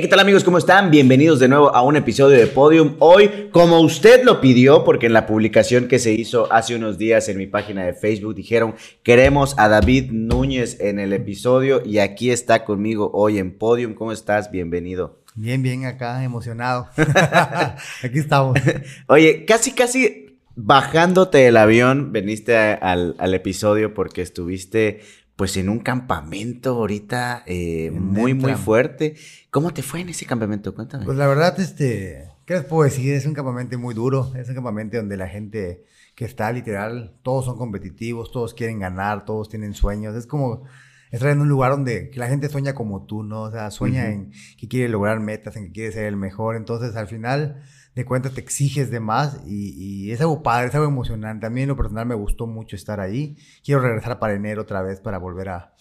¿qué tal amigos? ¿Cómo están? Bienvenidos de nuevo a un episodio de Podium. Hoy, como usted lo pidió, porque en la publicación que se hizo hace unos días en mi página de Facebook dijeron, queremos a David Núñez en el episodio y aquí está conmigo hoy en Podium. ¿Cómo estás? Bienvenido. Bien, bien, acá, emocionado. aquí estamos. Oye, casi, casi bajándote del avión, veniste al, al episodio porque estuviste pues en un campamento ahorita eh, muy, muy fuerte. ¿Cómo te fue en ese campamento? Cuéntame. Pues la verdad, este, ¿qué les puedo decir? Es un campamento muy duro, es un campamento donde la gente que está literal, todos son competitivos, todos quieren ganar, todos tienen sueños. Es como estar en un lugar donde la gente sueña como tú, ¿no? O sea, sueña en que quiere lograr metas, en que quiere ser el mejor. Entonces, al final de cuentas, te exiges de más y, y, es algo padre, es algo emocionante. A mí en lo personal me gustó mucho estar ahí. Quiero regresar para enero otra vez para volver a,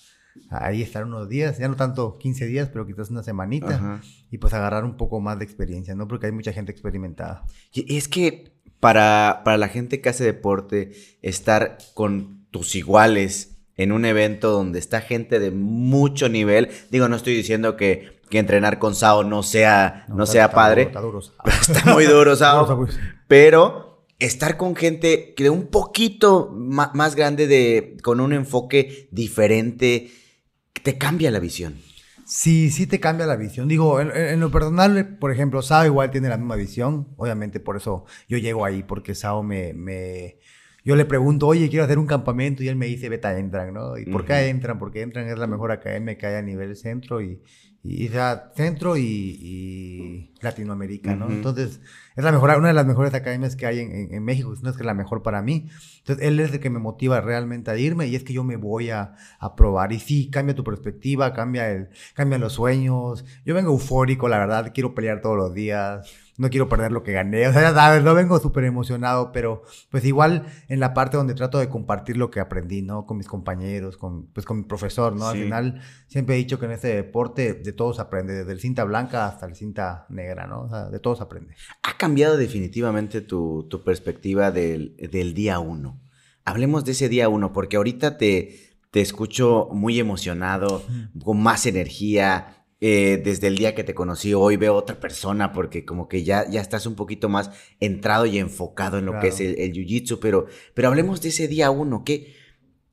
ahí estar unos días, ya no tanto 15 días, pero quizás una semanita y pues agarrar un poco más de experiencia, ¿no? Porque hay mucha gente experimentada. Y es que para, para la gente que hace deporte, estar con tus iguales en un evento donde está gente de mucho nivel. Digo, no estoy diciendo que, que entrenar con Sao no sea, no, sea padre. está, duro, está, muy duro, Sao. Pues. pero estar con gente de un poquito más, grande, de, con un enfoque diferente, te cambia la visión. Sí, sí te cambia la visión. Digo, en, lo personal, por ejemplo, Sao igual tiene la misma visión. Obviamente por eso yo llego ahí, porque Sao me, me yo le pregunto, oye, quiero hacer un campamento y él me dice, vete a Entran, ¿no? ¿Y por qué Entran? Porque Entran es la mejor academia que hay a nivel centro y, y sea, centro y, Latinoamérica, ¿no? Entonces, es la mejor, una de las mejores academias que hay en, en, México, no es que es la mejor para mí. Entonces, él es el que me motiva realmente a irme y es que yo me voy a, a probar. Y sí, cambia tu perspectiva, cambia, el, cambia los sueños. Yo vengo eufórico, la verdad, quiero pelear todos los días no quiero perder lo que gané. O sea, ya sabes, no vengo súper emocionado, pero pues igual en la parte donde trato de compartir lo que aprendí, ¿no? Con mis compañeros, con, pues con mi profesor, ¿no? Al final siempre he dicho que en este deporte de todos aprende, desde el cinta blanca hasta el cinta negra, ¿no? O sea, de todos aprende. Ha cambiado definitivamente tu, perspectiva del, del día uno. Hablemos de ese día uno, porque ahorita te, te escucho muy emocionado, con más energía, eh, desde el día que te conocí, hoy veo otra persona porque como que ya, ya estás un poquito más entrado y enfocado en lo que es el, jiu-jitsu, pero, pero hablemos de ese día uno. ¿Qué,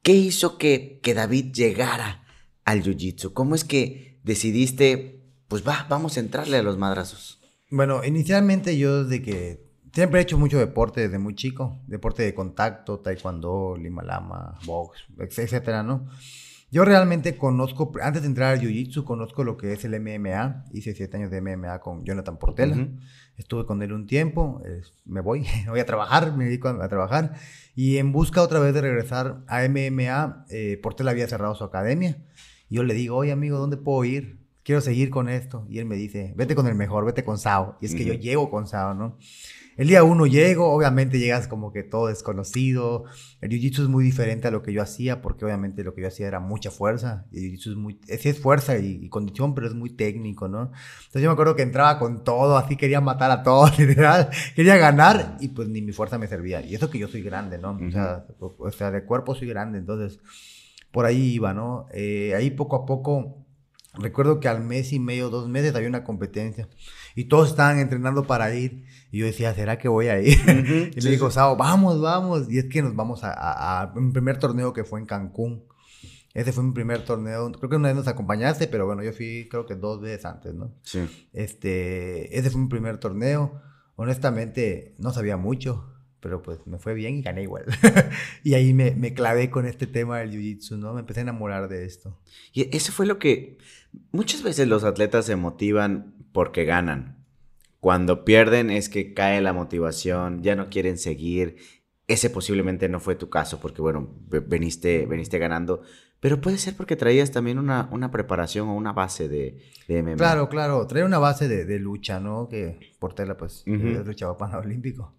qué hizo que, que David llegara al jiu-jitsu? ¿Cómo es que decidiste, pues va, vamos a entrarle a los madrazos? Bueno, inicialmente yo desde que siempre he hecho mucho deporte desde muy chico, deporte de contacto, taekwondo, limalama, box, etcétera, ¿no? Yo realmente conozco, antes de entrar al Jiu-Jitsu, conozco lo que es el MMA. Hice siete años de MMA con Jonathan Portela. Estuve con él un tiempo. me voy, voy a trabajar, me dedico a, trabajar. Y en busca otra vez de regresar a MMA, eh, Portela había cerrado su academia. Y yo le digo, oye amigo, ¿dónde puedo ir? Quiero seguir con esto. Y él me dice, vete con el mejor, vete con Sao. Y es que yo llego con Sao, ¿no? El día uno llego, obviamente llegas como que todo desconocido. El jiu-jitsu es muy diferente a lo que yo hacía, porque obviamente lo que yo hacía era mucha fuerza. El jiu-jitsu es muy, sí es fuerza y, condición, pero es muy técnico, ¿no? Entonces yo me acuerdo que entraba con todo, así quería matar a todos, literal. Quería ganar y pues ni mi fuerza me servía. Y eso que yo soy grande, ¿no? o, sea, o sea, de cuerpo soy grande, entonces por ahí iba, ¿no? Eh, ahí poco a poco, recuerdo que al mes y medio, dos meses había una competencia y todos estaban entrenando para ir. Y yo decía, ¿será que voy a ir? y le dijo, Sao, vamos, vamos. Y es que nos vamos a, a, un primer torneo que fue en Cancún. Ese fue mi primer torneo. Creo que una vez nos acompañaste, pero bueno, yo fui creo que dos veces antes, ¿no? Sí. Este, ese fue mi primer torneo. Honestamente, no sabía mucho, pero pues me fue bien y gané igual. y ahí me, me, clavé con este tema del jiu-jitsu, ¿no? Me empecé a enamorar de esto. Y eso fue lo que muchas veces los atletas se motivan porque ganan. Cuando pierden es que cae la motivación, ya no quieren seguir. Ese posiblemente no fue tu caso porque, bueno, veniste, veniste ganando. Pero puede ser porque traías también una, una preparación o una base de, de MMA. Claro, claro. Traía una base de, de lucha, ¿no? Que Portela, pues, uh luchaba olímpico.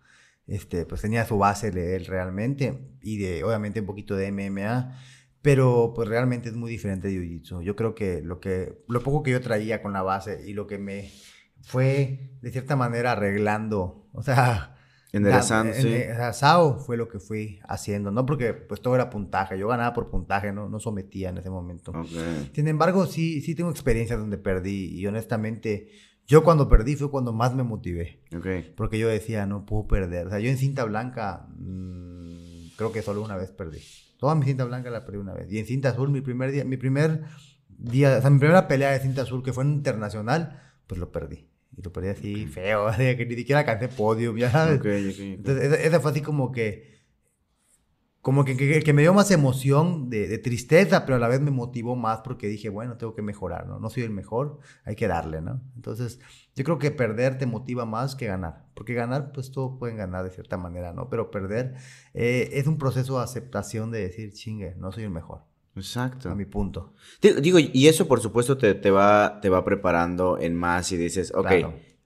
Este, pues tenía su base de él realmente. Y de, obviamente, un poquito de MMA. Pero, pues, realmente es muy diferente de Jiu-Jitsu. Yo creo que lo, que lo poco que yo traía con la base y lo que me fue de cierta manera arreglando, o sea, Enderezando, sí. Sao fue lo que fui haciendo, no porque pues todo era puntaje, yo ganaba por puntaje, no, no sometía en ese momento. Sin embargo, sí, sí tengo experiencias donde perdí y honestamente yo cuando perdí fue cuando más me motivé. Porque yo decía, no puedo perder. O sea, yo en cinta blanca mmm, creo que solo una vez perdí. Toda mi cinta blanca la perdí una vez. Y en cinta azul, mi primer día, mi primer día, o sea, mi primera pelea de cinta azul que fue en internacional, pues lo perdí. Y lo perdí así feo, que ni siquiera canté podium, ya sabes. Entonces, esa fue así como que, como que, que, me dio más emoción de, de, tristeza, pero a la vez me motivó más porque dije, bueno, tengo que mejorar, ¿no? No soy el mejor, hay que darle, ¿no? Entonces, yo creo que perder te motiva más que ganar, porque ganar, pues todos pueden ganar de cierta manera, ¿no? Pero perder eh, es un proceso de aceptación de decir, chingue, no soy el mejor. Exacto. A mi punto. Digo, y eso por supuesto te, te, va, te va preparando en más y dices, ok,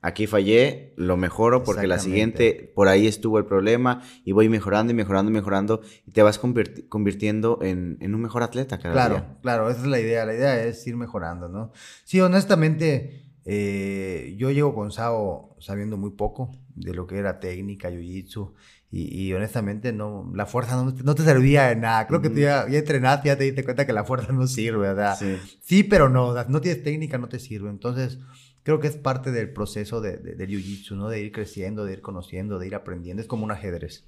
aquí fallé, lo mejoro porque la siguiente, por ahí estuvo el problema y voy mejorando y mejorando y mejorando y te vas convirtiendo en, en, un mejor atleta cada claro, día. Claro, esa es la idea. La idea es ir mejorando, ¿no? Sí, honestamente, eh, yo llego con Sao sabiendo muy poco de lo que era técnica, jiu-jitsu y, honestamente, no, la fuerza no, te servía de nada. Creo que tú ya, ya, entrenaste, ya te diste cuenta que la fuerza no sirve, ¿verdad? Sí, sí pero no, no tienes técnica, no te sirve. Entonces, creo que es parte del proceso de, de, del jiu-jitsu, ¿no? De ir creciendo, de ir conociendo, de ir aprendiendo. Es como un ajedrez.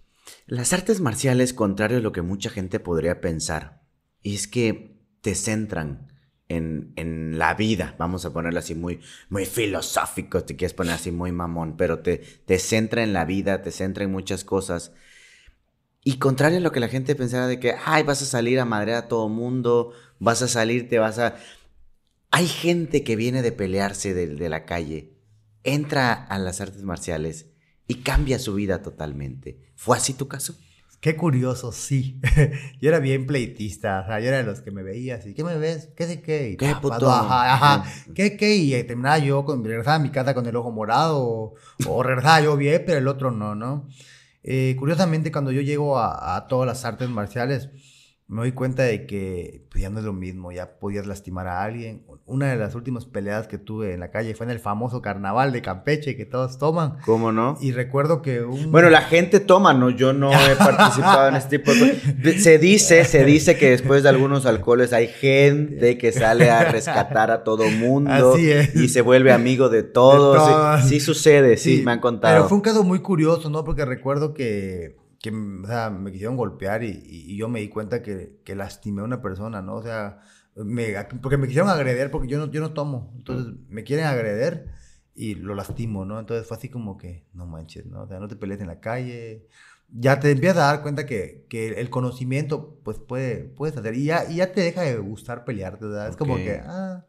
Las artes marciales, contrario a lo que mucha gente podría pensar, es que te centran en, en, la vida, vamos a ponerlo así muy, muy filosófico, te quieres poner así muy mamón, pero te, te centra en la vida, te centra en muchas cosas. Y contrario a lo que la gente pensaba de que, ay, vas a salir a madre a todo mundo, vas a salir, te vas a... Hay gente que viene de pelearse de, de la calle, entra a las artes marciales y cambia su vida totalmente. ¿Fue así tu caso? Qué curioso, sí. yo era bien pleitista, o sea, yo era de los que me veía así, ¿qué me ves? ¿Qué sé qué? ¿Qué puto? Ajá, ajá. ¿Qué, qué? Y terminaba yo, con, regresaba a mi casa con el ojo morado, o, o regresaba yo bien, pero el otro no, ¿no? Eh, curiosamente, cuando yo llego a, a todas las artes marciales, me doy cuenta de que pues, ya no es lo mismo, ya podías lastimar a alguien. Una de las últimas peleas que tuve en la calle fue en el famoso carnaval de Campeche que todos toman. ¿Cómo no? Y recuerdo que un... Bueno, la gente toma, ¿no? Yo no he participado en este tipo de Se dice, se dice que después de algunos alcoholes hay gente que sale a rescatar a todo mundo. Así es. Y se vuelve amigo de todos. Sí, sucede, sí, me han contado. Pero fue un caso muy curioso, ¿no? Porque recuerdo que que o sea, me quisieron golpear y, y, yo me di cuenta que, que, lastimé a una persona, ¿no? O sea, me, porque me quisieron agreder porque yo no, yo no tomo. Entonces me quieren agreder y lo lastimo, ¿no? Entonces fue así como que, no manches, ¿no? O sea, no te pelees en la calle. Ya te empiezas a dar cuenta que, que el conocimiento, pues puede, puedes hacer. Y ya, y ya te deja de gustar pelearte, ¿verdad? Es como que, ah,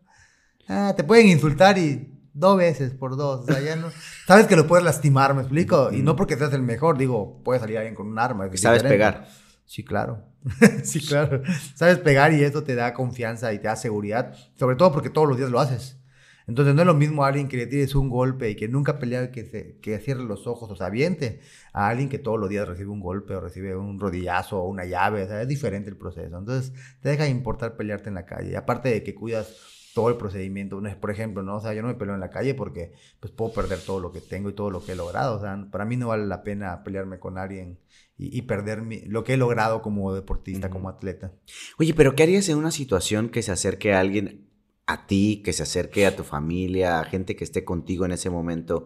ah, te pueden insultar y dos veces por dos. O sea, ya no. Sabes que lo puedes lastimar, ¿me explico? Y no porque seas el mejor, digo, puede salir alguien con un arma. Sabes pegar. Sí, claro. sí, claro. Sabes pegar y eso te da confianza y te da seguridad. Sobre todo porque todos los días lo haces. Entonces no es lo mismo a alguien que le tires un golpe y que nunca ha peleado y que, se, que cierre los ojos o se aviente a alguien que todos los días recibe un golpe o recibe un rodillazo o una llave. O sea, es diferente el proceso. Entonces te deja de importar pelearte en la calle. Aparte de que cuidas todo el procedimiento. Por ejemplo, ¿no? O sea, yo no me peleo en la calle porque pues puedo perder todo lo que tengo y todo lo que he logrado. O sea, para mí no vale la pena pelearme con alguien y, perder lo que he logrado como deportista, como atleta. Oye, pero ¿qué harías en una situación que se acerque a alguien, a ti, que se acerque a tu familia, a gente que esté contigo en ese momento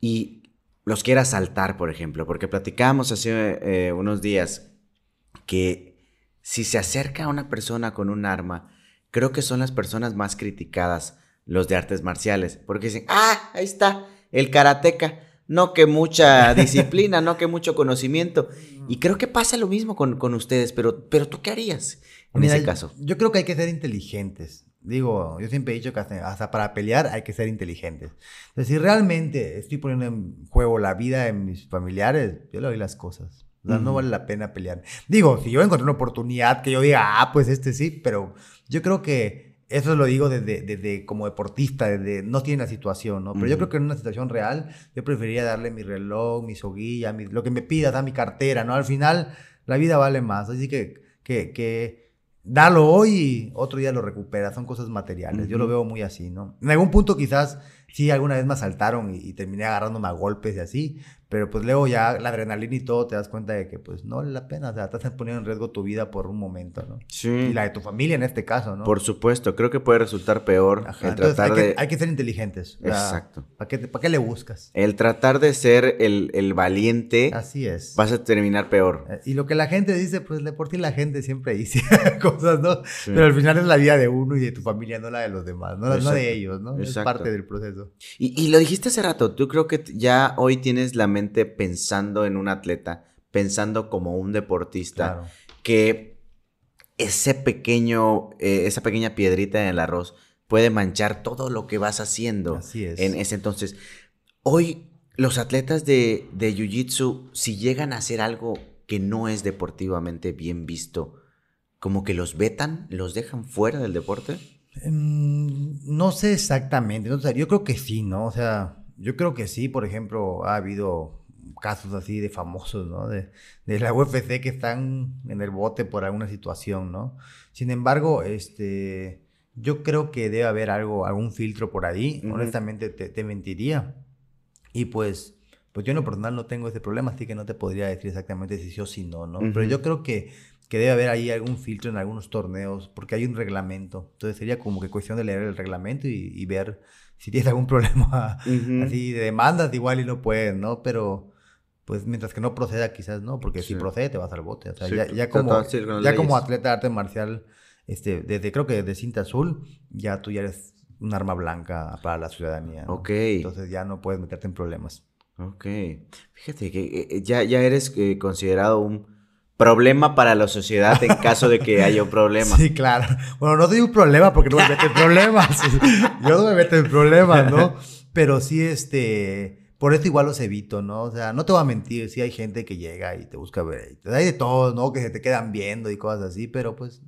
y los quiera saltar, por ejemplo? Porque platicábamos hace eh, unos días que si se acerca a una persona con un arma, creo que son las personas más criticadas, los de artes marciales, porque dicen, ah, ahí está, el karateca, no que mucha disciplina, no que mucho conocimiento. Y creo que pasa lo mismo con, con ustedes, pero, pero tú qué harías en ese caso? Yo creo que hay que ser inteligentes. Digo, yo siempre he dicho que hasta, para pelear hay que ser inteligentes. Entonces, si realmente estoy poniendo en juego la vida de mis familiares, yo le doy las cosas. No vale la pena pelear. Digo, si yo encontré una oportunidad que yo diga, ah, pues este sí, pero yo creo que eso lo digo desde, desde como deportista, desde no tiene la situación, ¿no? Pero yo creo que en una situación real, yo preferiría darle mi reloj, mi soguilla, lo que me pida, da mi cartera, ¿no? Al final, la vida vale más. Así que, que, que dalo hoy y otro día lo recupera. Son cosas materiales. Yo lo veo muy así, ¿no? En algún punto quizás sí alguna vez me asaltaron y, terminé agarrándome a golpes y así, Pero pues luego ya la adrenalina y todo te das cuenta de que pues no vale la pena, o sea, estás poniendo en riesgo tu vida por un momento, ¿no? Sí. Y la de tu familia en este caso, ¿no? Por supuesto, creo que puede resultar peor Ajá, el entonces tratar hay, que, de... hay que ser inteligentes. o sea, Exacto. ¿Para qué, para qué le buscas? El tratar de ser el, el valiente, Así es. vas a terminar peor. Eh, Y lo que la gente dice, pues de por ti la gente siempre dice cosas, ¿no? Sí. Pero al final es la vida de uno y de tu familia, no la de los demás, no, no de ellos, ¿no? Es parte del proceso. Y, y lo dijiste hace rato, tú creo que ya hoy tienes la pensando en un atleta, pensando como un deportista, Claro. que ese pequeño, eh, esa pequeña piedrita en el arroz puede manchar todo lo que vas haciendo Así es. en ese entonces. Hoy los atletas de, de Jiu-Jitsu, si llegan a hacer algo que no es deportivamente bien visto, como que los vetan, los dejan fuera del deporte. Mm, No sé exactamente, yo creo que sí, ¿no? O sea, yo creo que sí, por ejemplo, ha habido casos así de famosos, ¿no? De, de la UFC que están en el bote por alguna situación, ¿no? Sin embargo, este, yo creo que debe haber algo, algún filtro por ahí, Ujú. honestamente te, te mentiría. Y pues, pues yo en lo personal no tengo ese problema, así que no te podría decir exactamente si sí o si no, ¿no? Pero Ujú. yo creo que, que debe haber ahí algún filtro en algunos torneos, porque hay un reglamento. Entonces sería como que cuestión de leer el reglamento y, y ver si tienes algún problema así de demandas, igual y no pueden, ¿no? Pero pues mientras que no proceda quizás no, porque si procede te vas al bote. O sea, Sí, ya, como, ya como atleta de arte marcial, este, desde creo que de cinta azul, ya tú ya eres un arma blanca para la ciudadanía. ¿no? Ok. Entonces ya no puedes meterte en problemas. Ok. Fíjate que eh, ya, ya eres eh, considerado un problema para la sociedad en caso de que haya un problema. Sí, claro. Bueno, no soy un problema porque no me meto en problemas. Yo no me meto en problemas, ¿no? Pero sí, este, por eso igual los evito, ¿no? O sea, no te voy a mentir, sí hay gente que llega y te busca ver. Hay de todo, ¿no? Que se te quedan viendo y cosas así, pero pues,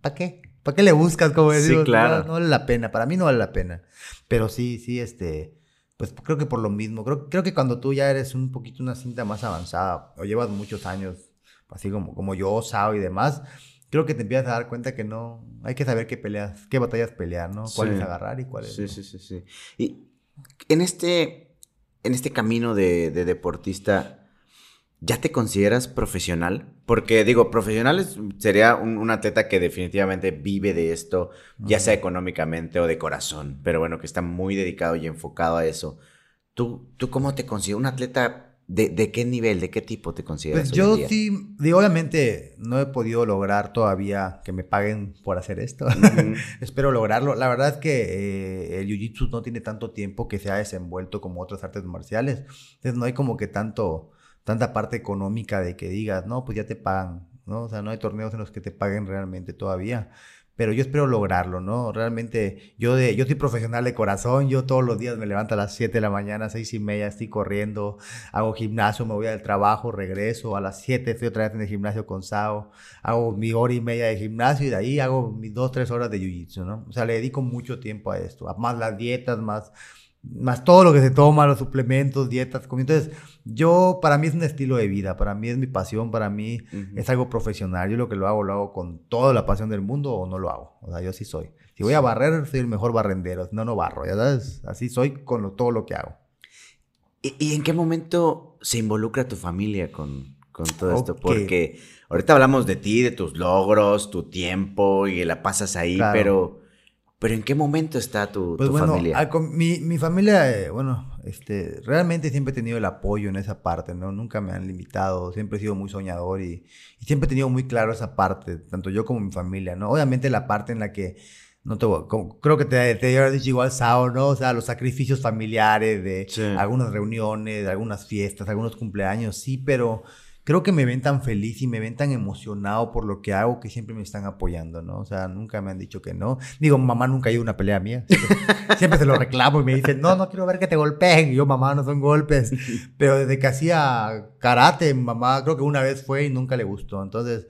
¿para qué? ¿Para qué le buscas? Como Sí, decimos? claro. No, no vale la pena. Para mí no vale la pena. Pero sí, sí, este, pues creo que por lo mismo. Creo, creo que cuando tú ya eres un poquito una cinta más avanzada o llevas muchos años, así como, como yo, Sao y demás, creo que te empiezas a dar cuenta que no, hay que saber qué peleas, qué batallas pelear, ¿no? Cuáles Sí. agarrar y cuáles Sí, no. sí, sí, sí. Y en este, en este camino de, de deportista, ¿ya te consideras profesional? Porque digo, profesional es- sería un, un atleta que definitivamente vive de esto, ya sea económicamente o de corazón, pero bueno, que está muy dedicado y enfocado a eso. ¿Tú, tú cómo te consideras? ¿Un atleta de, de qué nivel, de qué tipo te consideras? Pues yo sí, digo, obviamente no he podido lograr todavía que me paguen por hacer esto. Ujú. Espero lograrlo. La verdad es que eh, el Jiu-Jitsu no tiene tanto tiempo que se ha desenvuelto como otras artes marciales. Entonces no hay como que tanto, tanta parte económica de que digas, no, pues ya te pagan, ¿no? O sea, no hay torneos en los que te paguen realmente todavía. Pero yo espero lograrlo, ¿no? Realmente, yo, de, yo soy profesional de corazón, yo todos los días me levanto a las 7 de la mañana, 6 y media, estoy corriendo, hago gimnasio, me voy al trabajo, regreso, a las 7 estoy otra vez en el gimnasio con Sao, hago mi hora y media de gimnasio y de ahí hago mis 2, 3 horas de jiu-jitsu, ¿no? O sea, le dedico mucho tiempo a esto, más las dietas, más, más todo lo que se toma, los suplementos, dietas, comida. Entonces, yo, para mí es un estilo de vida, para mí es mi pasión, para mí es algo profesional. Yo lo que lo hago, lo hago con toda la pasión del mundo o no lo hago. O sea, yo sí soy. Si voy a barrer, soy el mejor barrendero. No, no barro. Ya sabes, así soy con lo- todo lo que hago. ¿Y, y en qué momento se involucra tu familia con, con todo esto? Porque ahorita hablamos de ti, de tus logros, tu tiempo y la pasas ahí, Claro. pero, pero ¿en qué momento está tu, Pues tu bueno, familia? al mi, mi familia, eh, bueno, este, realmente siempre he tenido el apoyo en esa parte, ¿no? Nunca me han limitado, siempre he sido muy soñador y, y siempre he tenido muy claro esa parte, tanto yo como mi familia, ¿no? Obviamente la parte en la que, no te como- creo que te, te había dicho igual Sao, ¿no? O sea, los sacrificios familiares de Sí. algunas reuniones, de algunas fiestas, algunos cumpleaños, sí, pero creo que me ven tan feliz y me ven tan emocionado por lo que hago que siempre me están apoyando, ¿no? O sea, nunca me han dicho que no. Digo, mamá nunca ha ido a una pelea mía. Siempre, siempre se lo reclamo y me dicen, no, no quiero ver que te golpeen. Y yo, mamá, no son golpes. Pero desde que hacía karate, mamá creo que una vez fue y nunca le gustó. Entonces,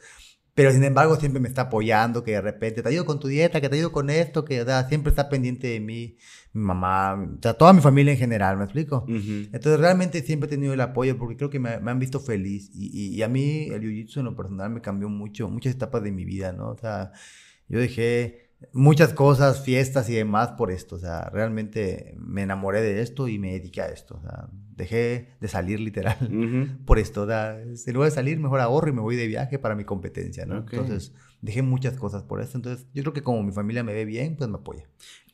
pero sin embargo siempre me está apoyando, que de repente te ayudo con tu dieta, que te ayudo con esto, que o sea, siempre está pendiente de mí, mi mamá, o sea, toda mi familia en general, ¿me explico? Ujú. Entonces realmente siempre he tenido el apoyo porque creo que me, me han visto feliz y, y- y a mí el jiu-jitsu en lo personal me cambió mucho, muchas etapas de mi vida, ¿no? O sea, yo dejé muchas cosas, fiestas y demás por esto, o sea, realmente me enamoré de esto y me dediqué a esto, o sea, dejé de salir literal por esto. Da, en lugar de salir, mejor ahorro y me voy de viaje para mi competencia, ¿no? Entonces, dejé muchas cosas por eso. Entonces, yo creo que como mi familia me ve bien, pues me apoya.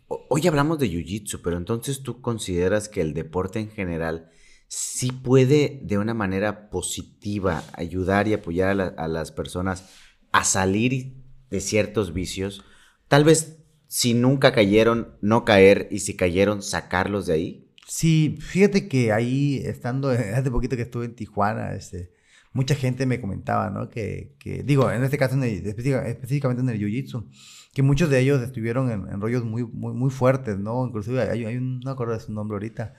Hoy hablamos de Jiu-Jitsu, pero entonces tú consideras que el deporte en general sí puede de una manera positiva ayudar y apoyar a, las personas a salir de ciertos vicios. Tal vez si nunca cayeron, no caer y si cayeron, sacarlos de ahí. Sí, fíjate que ahí, estando, hace poquito que estuve en Tijuana, este, mucha gente me comentaba, ¿no? Que, que digo, en este caso, específicamente en el Jiu-Jitsu, que muchos de ellos estuvieron en, rollos muy, muy, muy fuertes, ¿no? Inclusive hay, un, no acuerdo de su nombre ahorita,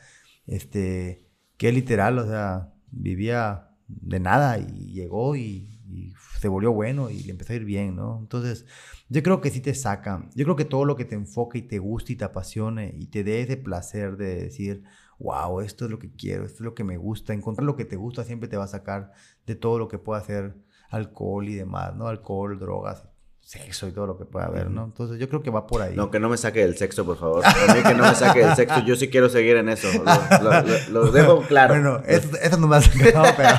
este, que literal, o sea, vivía de nada y llegó y, y se volvió bueno y le empezó a ir bien, ¿no? Entonces, yo creo que sí te saca. Yo creo que todo lo que te enfoque y te guste y te apasione y te dé ese placer de decir, wow, esto es lo que quiero, esto es lo que me gusta. Encontrar lo que te gusta siempre te va a sacar de todo lo que pueda hacer alcohol y demás, ¿no? Alcohol, drogas, sexo y todo lo que pueda haber, ¿no? Entonces yo creo que va por ahí. No, que no me saque del sexo, por favor. A mí que no me saque del sexo. Yo sí quiero seguir en eso. Lo, dejo claro. Bueno, eso, eso no me ha sacado, pero...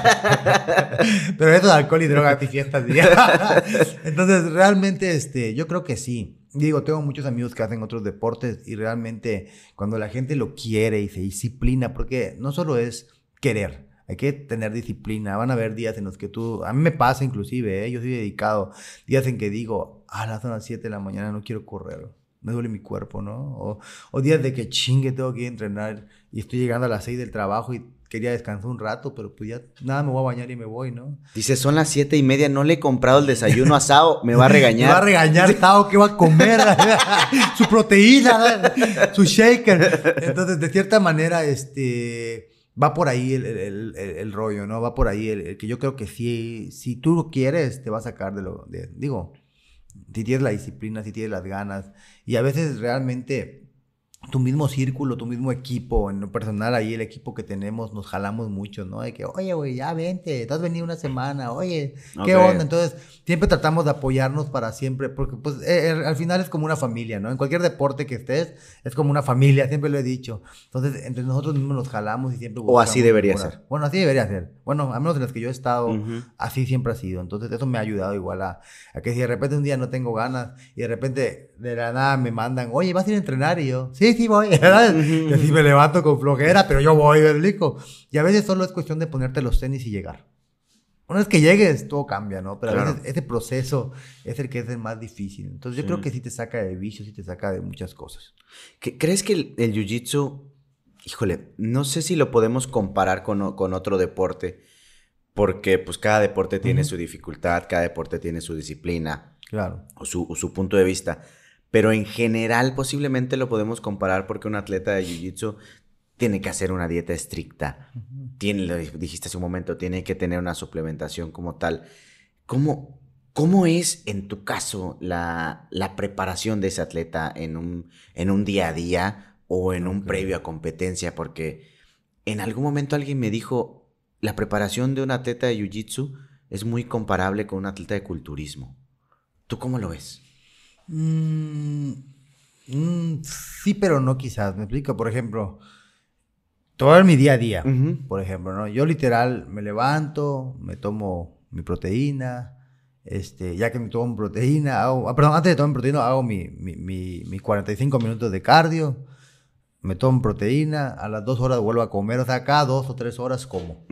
pero eso de alcohol y drogas y fiestas. Entonces, realmente, este, yo creo que sí. Digo, tengo muchos amigos que hacen otros deportes y realmente cuando la gente lo quiere y se disciplina, porque no solo es querer, hay que tener disciplina. Van a haber días en los que tú, a mí me pasa inclusive, ¿eh? yo soy dedicado, días en que digo, a las 7 de la mañana no quiero correr, me duele mi cuerpo, ¿no? O, días de que chingue, tengo que ir a entrenar y estoy llegando a las 6 del trabajo y quería descansar un rato, pero pues ya nada, me voy a bañar y me voy, ¿no? Dice, son las siete y media, no le he comprado el desayuno a Sao, me va a regañar. me va a regañar Sao, ¿qué va a comer? su proteína, su shaker. Entonces, de cierta manera, este va por ahí el, rollo, ¿no? Va por ahí el, que yo creo que si, si tú lo quieres, te va a sacar de lo... De, digo, si tienes la disciplina, si tienes las ganas. Y a veces realmente tu mismo círculo, tu mismo equipo, en lo personal ahí el equipo que tenemos, nos jalamos mucho, ¿no? De que, oye, güey, ya vente, te has venido una semana, oye, ¿qué onda? Entonces, siempre tratamos de apoyarnos para siempre, porque pues eh, eh, al final es como una familia, ¿no? En cualquier deporte que estés, es como una familia, siempre lo he dicho. Entonces, entre nosotros mismos nos jalamos y siempre... O así debería ser. Bueno, así debería ser. Bueno, a menos en las que yo he estado, así siempre ha sido. Entonces, eso me ha ayudado igual a, a que si de repente un día no tengo ganas y de repente de la nada me mandan, oye, vas a ir a entrenar y yo, sí, sí voy, ¿verdad? Y así me levanto con flojera, pero yo voy, ¿verdad? Y a veces solo es cuestión de ponerte los tenis y llegar. Una vez que llegues, todo cambia, ¿no? Pero a veces ese proceso es el que es el más difícil. Entonces yo creo que sí te saca de vicios, sí te saca de muchas cosas. ¿Crees que el, el jiu-jitsu, híjole, no sé si lo podemos comparar con, con, otro deporte, porque pues cada deporte tiene su dificultad, cada deporte tiene su disciplina. Claro. O su, o su punto de vista pero en general posiblemente lo podemos comparar porque un atleta de Jiu-Jitsu tiene que hacer una dieta estricta, tiene, lo dijiste hace un momento, tiene que tener una suplementación como tal. ¿Cómo, cómo es en tu caso la, la preparación de ese atleta en un, en un día a día o en un previo a competencia? Porque en algún momento alguien me dijo, la preparación de un atleta de Jiu-Jitsu es muy comparable con un atleta de culturismo. ¿Tú cómo lo ves? Mm, mm, sí, pero no quizás. Me explico, por ejemplo, todo mi día a día, por ejemplo, ¿no? Yo literal me levanto, me tomo mi proteína, este, ya que me tomo proteína, hago, ah, perdón, antes de tomar proteína hago mi, mi, mi, mi 45 minutos de cardio, me tomo proteína, a las dos horas vuelvo a comer, o sea, cada dos o tres horas como.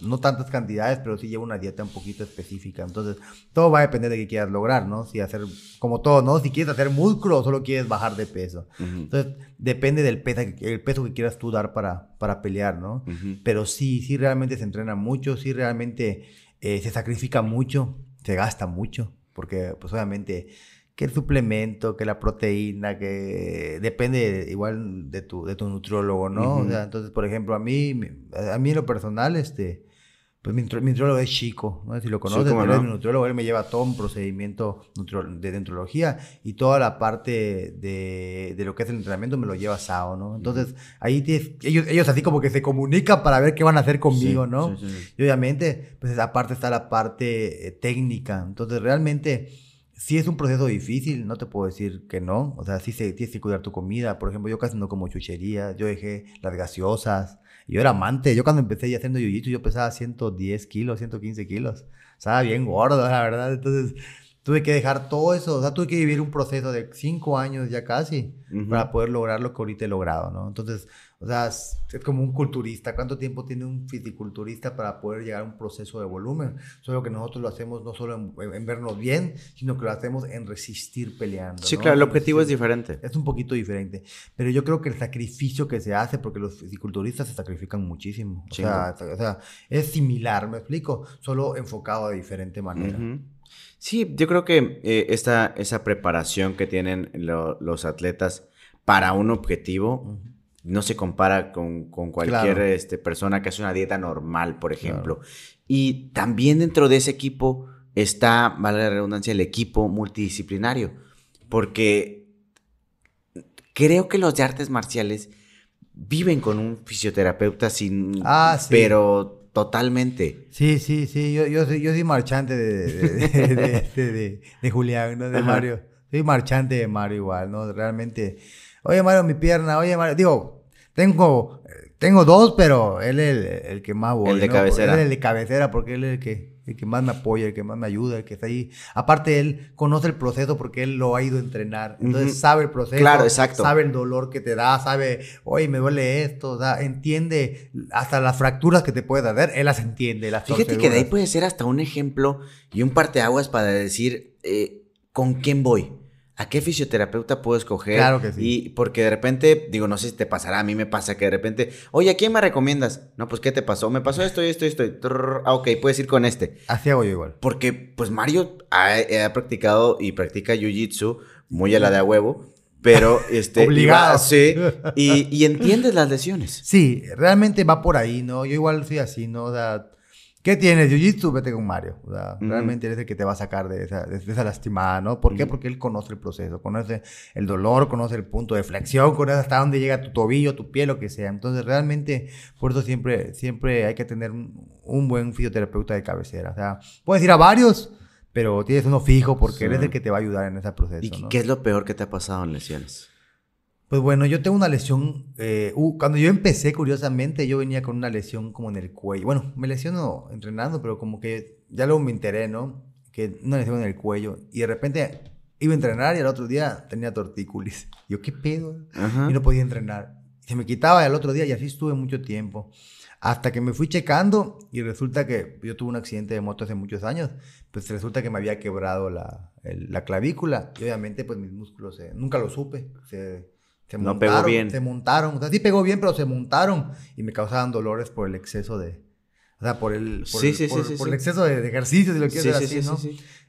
No tantas cantidades, pero sí llevo una dieta un poquito específica. Entonces, todo va a depender de qué quieras lograr, ¿no? Si hacer, como todo, ¿no? Si quieres hacer músculo o solo quieres bajar de peso. Entonces, depende del peso, el peso que quieras tú dar para, para pelear, ¿no? Pero sí, sí realmente se entrena mucho, sí realmente eh, se sacrifica mucho, se gasta mucho, porque pues obviamente que el suplemento, que la proteína, que depende igual de tu, de tu nutriólogo, ¿no? o sea, entonces, por ejemplo, a mí, a mí en lo personal, este, pues mi, nutriólogo es chico, no si lo conoces, es mi nutriólogo, él me lleva todo un procedimiento de dendrología y toda la parte de, de, lo que es el entrenamiento me lo lleva Sao, ¿no? Entonces, ahí ellos, ellos así como que se comunican para ver qué van a hacer conmigo, ¿no? y obviamente, pues aparte está la parte eh, técnica, entonces realmente sí es un proceso difícil, no te puedo decir que no. O sea, sí se, tienes que cuidar tu comida. Por ejemplo, yo casi no como chuchería, yo dejé las gaseosas. Yo era amante. Yo cuando empecé ya haciendo jiu yo pesaba 110 kilos, 115 kilos. Estaba bien gordo, la verdad. Entonces, tuve que dejar todo eso, o sea, tuve que vivir un proceso de cinco años ya casi para poder lograr lo que ahorita he logrado, ¿no? Entonces, o sea, es, como un culturista. ¿Cuánto tiempo tiene un fisiculturista para poder llegar a un proceso de volumen? Solo que nosotros lo hacemos no solo en, vernos bien, sino que lo hacemos en resistir peleando. Sí, claro, el objetivo es diferente. Es un poquito diferente. Pero yo creo que el sacrificio que se hace, porque los fisiculturistas se sacrifican muchísimo. O, sea, o sea, es similar, me explico, solo enfocado de diferente manera. Sí, yo creo que eh, esta, esa preparación que tienen los atletas para un objetivo no se compara con, cualquier este, persona que hace una dieta normal, por ejemplo. Y también dentro de ese equipo está, vale la redundancia, el equipo multidisciplinario. Porque creo que los de artes marciales viven con un fisioterapeuta sin... Ah, sí. Pero totalmente. Sí, sí, sí. Yo, yo, soy, yo soy marchante de, de, de, Julián, ¿no? De Mario. Soy marchante de Mario igual, ¿no? Realmente Oye, Mario, mi pierna, oye, Mario, digo, tengo, tengo dos, pero él es el, que más voy. El de cabecera. Él es el de cabecera porque él es el que, el que más me apoya, el que más me ayuda, el que está ahí. Aparte, él conoce el proceso porque él lo ha ido a entrenar. Entonces, sabe el proceso. Claro, exacto. Sabe el dolor que te da, sabe, oye, me duele esto, o entiende hasta las fracturas que te puede dar. Él las entiende. Las Fíjate que de ahí puede ser hasta un ejemplo y un parteaguas para decir eh, con quién voy. ¿A qué fisioterapeuta puedo escoger? Claro que sí. Y porque de repente, digo, no sé si te pasará, a mí me pasa que de repente, oye, ¿a quién me recomiendas? No, pues, ¿qué te pasó? Me pasó esto y esto y esto. ah, ok, puedes ir con este. Así hago yo igual. Porque, pues, Mario ha, practicado y practica jiu-jitsu muy a la de a huevo. Pero, este... Obligado. sí. Y, y, entiendes las lesiones. Sí, realmente va por ahí, ¿no? Yo igual soy así, ¿no? O sea ¿Qué tienes? Jiu-Jitsu, vete con Mario. O sea, Realmente eres el que te va a sacar de esa, de, esa lastimada, ¿no? ¿Por qué? Porque él conoce el proceso, conoce el dolor, conoce el punto de flexión, conoce hasta dónde llega tu tobillo, tu pie, lo que sea. Entonces, realmente, por eso siempre, siempre hay que tener un, buen fisioterapeuta de cabecera. O sea, puedes ir a varios, pero tienes uno fijo porque eres el que te va a ayudar en ese proceso. ¿Y qué es lo peor que te ha pasado en lesiones? Pues bueno, yo tengo una lesión. Eh, cuando yo empecé, curiosamente, yo venía con una lesión como en el cuello. Bueno, me lesiono entrenando, pero como que ya luego me enteré, ¿no? Que una lesión en el cuello. Y de repente iba a entrenar y al otro día tenía tortícolis. Yo, ¿qué pedo? Y no podía entrenar. Se me quitaba el otro día y así estuve mucho tiempo. Hasta que me fui checando y resulta que yo tuve un accidente de moto hace muchos años. Pues resulta que me había quebrado la, la clavícula. Y obviamente, pues mis músculos, nunca lo supe. Se se no pegó bien. Se montaron. O sea, sí pegó bien, pero se montaron y me causaban dolores por el exceso de. O sea, por el, por, el, por, el exceso de, ejercicio, si lo quieres decir así, ¿no?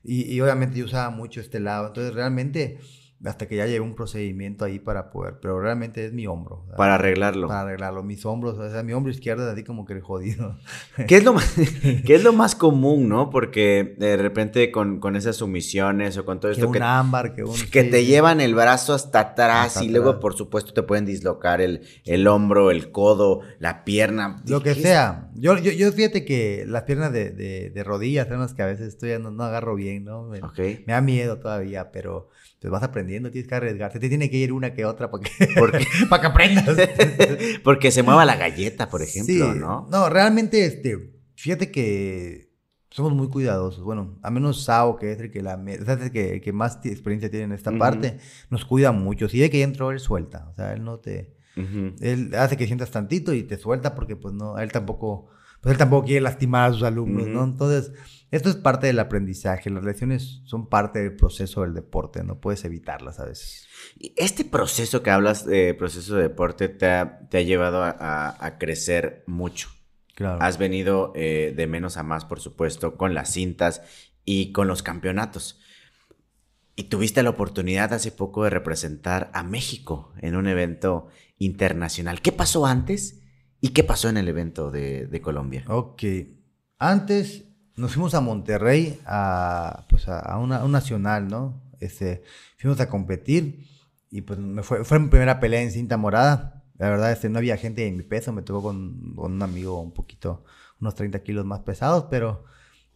Y, y, obviamente yo usaba mucho este lado. Entonces, realmente hasta que ya llevé un procedimiento ahí para poder, pero realmente es mi hombro. Para arreglarlo. Para arreglarlo, mis hombros, o sea, mi hombro izquierdo es así como que jodido. ¿Qué es lo más, ¿qué es lo más común, no? Porque de repente con, con esas sumisiones o con todo esto que... un ámbar, que un... Que te llevan el brazo hasta atrás y luego, por supuesto, te pueden dislocar el, el hombro, el codo, la pierna. Lo que sea. Yo, yo, yo, fíjate que las piernas de, de, de rodillas son las que a veces estoy, no, no agarro bien, ¿no? Me, me da miedo todavía, pero te vas aprendiendo, tienes que arriesgarte. Te tiene que ir una que otra para que, para que aprendas. Porque se mueva la galleta, por ejemplo, ¿no? No, realmente, este, fíjate que somos muy cuidadosos. Bueno, a menos Sao, que es el que, la, que, que más experiencia tiene en esta parte, nos cuida mucho. Si hay que entró, él suelta. O sea, él no te... Él hace que sientas tantito y te suelta porque, pues, no, él tampoco... Pues él tampoco quiere lastimar a sus alumnos, ¿no? Entonces esto es parte del aprendizaje. Las lesiones son parte del proceso del deporte. No puedes evitarlas a veces. Este proceso que hablas, de proceso de deporte, te ha, llevado a, crecer mucho. Claro. Has venido eh, de menos a más, por supuesto, con las cintas y con los campeonatos. Y tuviste la oportunidad hace poco de representar a México en un evento internacional. ¿Qué pasó antes y qué pasó en el evento de, Colombia? Ok. Antes nos fuimos a Monterrey a, pues a, un nacional, ¿no? Este, fuimos a competir y pues fue, fue mi primera pelea en cinta morada. La verdad, este, no había gente en mi peso, me tocó con, con un amigo un poquito, unos 30 kilos más pesados, pero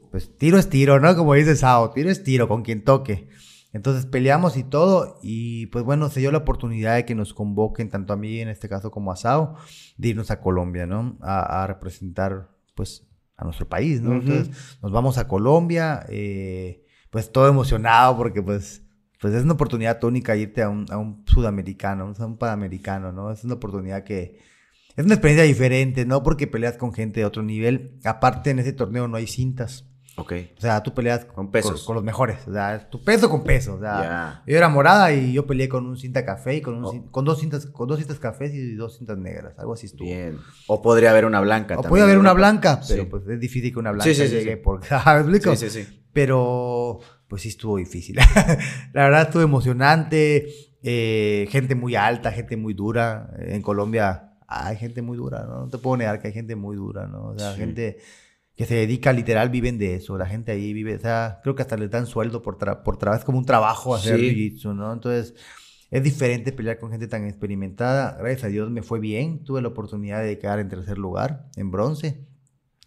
pues tiro es tiro, ¿no? Como dice Sao, tiro es tiro con quien toque. Entonces peleamos y todo, y pues bueno, se dio la oportunidad de que nos convoquen, tanto a mí en este caso como a Sao, de irnos a Colombia, ¿no? A, representar, pues, a nuestro país, ¿no? Entonces nos vamos a Colombia, eh, pues todo emocionado porque pues, pues es una oportunidad única irte a un, a un sudamericano, a un panamericano, ¿no? Es una oportunidad que es una experiencia diferente, ¿no? Porque peleas con gente de otro nivel. Aparte en ese torneo no hay cintas. Ok. O sea, tú peleas con pesos. Con, los mejores. O sea, tu peso con peso. O sea, yo era morada y yo peleé con un cinta café y con, un, oh. con dos cintas, con dos cintas cafés y dos cintas negras. Algo así estuvo. Bien. O podría haber una blanca. O podría haber una blanca, pero pues es difícil que una blanca sí, sí, llegue sí, porque. ¿Me explico? Sí, sí, sí. Pero pues sí estuvo difícil. La verdad estuvo emocionante. Eh, gente muy alta, gente muy dura. En Colombia hay gente muy dura, ¿no? No te puedo negar que hay gente muy dura, ¿no? O sea, gente que se dedica literal, viven de eso. La gente ahí vive, o sea, creo que hasta les dan sueldo por, por trabajo, es como un trabajo hacer jiu-jitsu, ¿no? Entonces, es diferente pelear con gente tan experimentada. Gracias a Dios me fue bien. Tuve la oportunidad de quedar en tercer lugar, en bronce.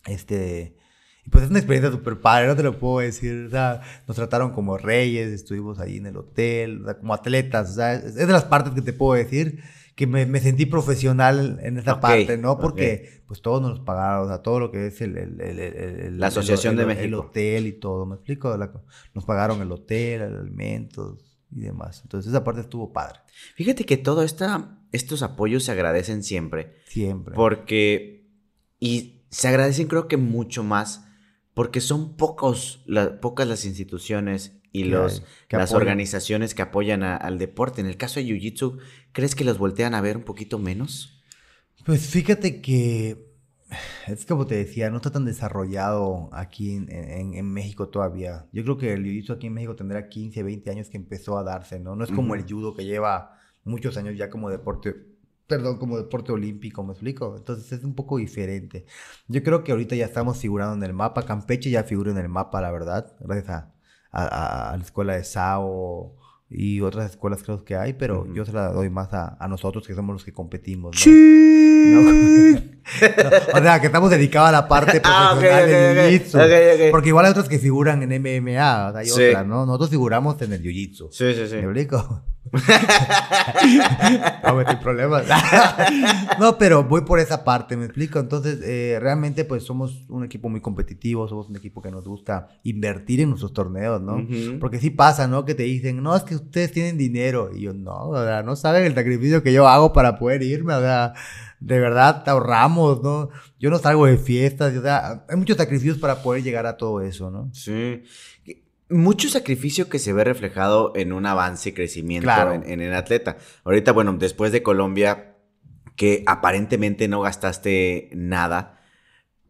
Este, pues es una experiencia súper padre, no te lo puedo decir. O sea, nos trataron como reyes, estuvimos ahí en el hotel, o sea, como atletas. O sea, es de las partes que te puedo decir que me, sentí profesional en esa parte, ¿no? Porque pues todos nos pagaron, o sea, todo lo que es el... la Asociación de México. El hotel y todo, ¿me explico? nos pagaron el hotel, el alimentos y demás. Entonces esa parte estuvo padre. Fíjate que todo esta, estos apoyos se agradecen siempre. Siempre. Porque... Y se agradecen creo que mucho más porque son pocos, pocas las instituciones y los, las organizaciones que apoyan al deporte. En el caso de Jiu-Jitsu, ¿crees que los voltean a ver un poquito menos? Pues fíjate que es como te decía, no está tan desarrollado aquí en, México todavía. Yo creo que el Jiu-Jitsu aquí en México tendrá 15, 20 años que empezó a darse, ¿no? No es como el judo que lleva muchos años ya como deporte, perdón, como deporte olímpico, ¿me explico? Entonces es un poco diferente. Yo creo que ahorita ya estamos figurando en el mapa. Campeche ya figura en el mapa, la verdad, gracias a a, la escuela de SAO y otras escuelas creo que hay, pero yo se la doy más a, nosotros que somos los que competimos. o sea, que estamos dedicados a la parte ah, profesional del Porque igual hay otros que figuran en MMA, o sea, hay otras, ¿no? Nosotros figuramos en el jiu-jitsu. Sí, sí, sí. ¿Me explico? No meter problemas. no, pero voy por esa parte, me explico. Entonces, eh, realmente, pues somos un equipo muy competitivo, somos un equipo que nos gusta invertir en nuestros torneos, ¿no? Porque sí pasa, ¿no? Que te dicen, no, es que ustedes tienen dinero. Y yo, no, o sea, no saben el sacrificio que yo hago para poder irme, o sea, de verdad te ahorramos, ¿no? Yo no salgo de fiestas, o sea, hay muchos sacrificios para poder llegar a todo eso, ¿no? Sí mucho sacrificio que se ve reflejado en un avance y crecimiento en, el atleta. Ahorita, bueno, después de Colombia, que aparentemente no gastaste nada.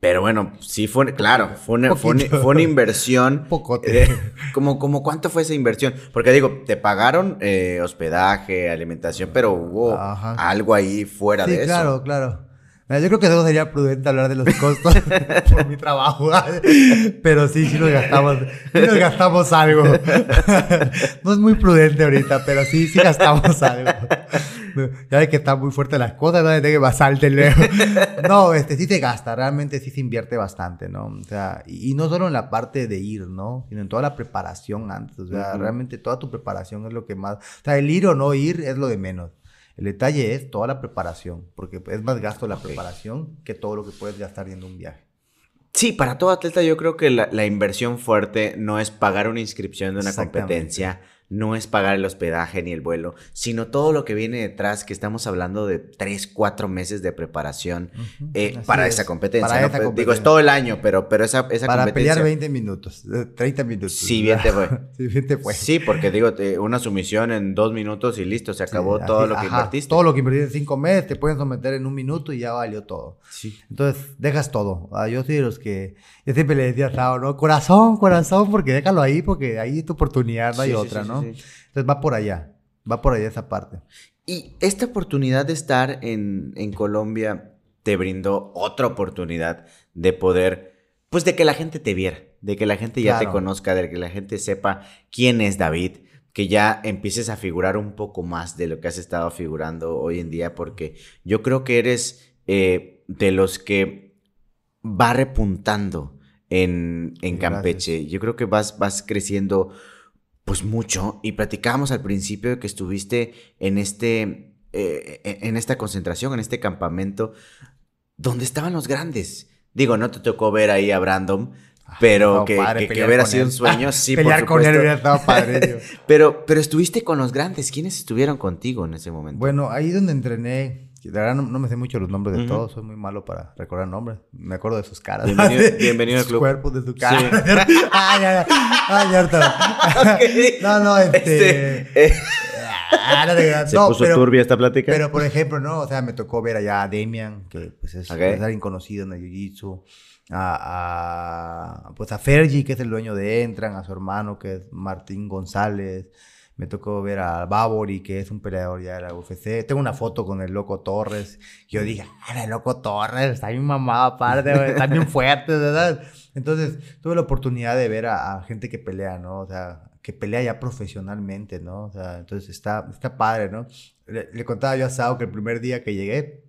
Pero bueno, sí fue, claro, fue una, fue una, inversión. Pocote. Eh, como, como, ¿Cuánto fue esa inversión? Porque digo, te pagaron eh, hospedaje, alimentación, pero hubo algo ahí fuera de eso. Claro, claro. Yo creo que eso sería prudente hablar de los costos por mi trabajo. Pero sí, sí nos gastamos, sí nos gastamos algo. No es muy prudente ahorita, pero sí, sí gastamos algo. Ya ve que están muy fuertes las cosas, no de que basalte luego. No, este sí se gasta, realmente sí se invierte bastante, ¿no? O sea, y, no solo en la parte de ir, ¿no? Sino en toda la preparación antes. O sea, realmente toda tu preparación es lo que más. O sea, el ir o no ir es lo de menos. El detalle es toda la preparación, porque es más gasto la preparación que todo lo que puedes gastar yendo un viaje. Sí, para todo atleta yo creo que la, la inversión fuerte no es pagar una inscripción de una competencia, no es pagar el hospedaje ni el vuelo, sino todo lo que viene detrás, que estamos hablando de tres, cuatro meses de preparación eh, para, esa competencia, pues, Digo, es todo el año, pero, pero esa, esa para pelear 20 minutos, 30 minutos. Sí, bien te fue. sí, bien te fue. Sí, porque digo, una sumisión en dos minutos y listo, se acabó todo lo que invertiste. Todo lo que invertiste en cinco meses, te pueden someter en un minuto y ya valió todo. Sí. Entonces, dejas todo. Ah, yo soy de los que, yo siempre le decía a ¿no? Corazón, corazón, porque déjalo ahí, porque ahí es tu oportunidad, no hay otra, ¿no? Entonces va por allá, va por allá esa parte. Y esta oportunidad de estar en, Colombia te brindó otra oportunidad de poder, pues de que la gente te viera, de que la gente ya te conozca, de que la gente sepa quién es David, que ya empieces a figurar un poco más de lo que has estado figurando hoy en día, porque yo creo que eres eh, de los que va repuntando en, en Campeche. Yo creo que vas, vas creciendo pues mucho y platicábamos al principio de que estuviste en este, eh, en esta concentración, en este campamento, donde estaban los grandes. Digo, no te tocó ver ahí a Brandon, ah, pero que, que, hubiera sido un sueño, sí, pelear con él hubiera estado padre. pero, pero estuviste con los grandes. ¿Quiénes estuvieron contigo en ese momento? Bueno, ahí donde entrené de verdad no, me sé mucho los nombres de todos, soy muy malo para recordar nombres. Me acuerdo de sus caras. Bienvenido, al club. cuerpos, de su cara. Sí. ya, ah, ya está. No, no, este... este eh. ah, no, Se puso turbia esta plática. Pero, por ejemplo, ¿no? O sea, me tocó ver allá a Damian, que pues es, es alguien conocido en el Jiu-Jitsu. A, a, pues a Fergie, que es el dueño de Entran, a su hermano, que es Martín González. Me tocó ver a Babori, que es un peleador ya de la UFC. Tengo una foto con el Loco Torres. Yo dije, ah, el Loco Torres, está bien mamado aparte, está bien fuerte, ¿verdad? Entonces, tuve la oportunidad de ver a, gente que pelea, ¿no? O sea, que pelea ya profesionalmente, ¿no? O sea, entonces está, está padre, ¿no? Le, contaba yo a Sao que el primer día que llegué,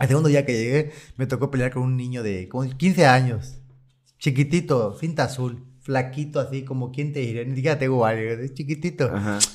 el segundo día que llegué, me tocó pelear con un niño de como 15 años, chiquitito, cinta azul flaquito así, como quien te diría, ni siquiera tengo varios, es chiquitito.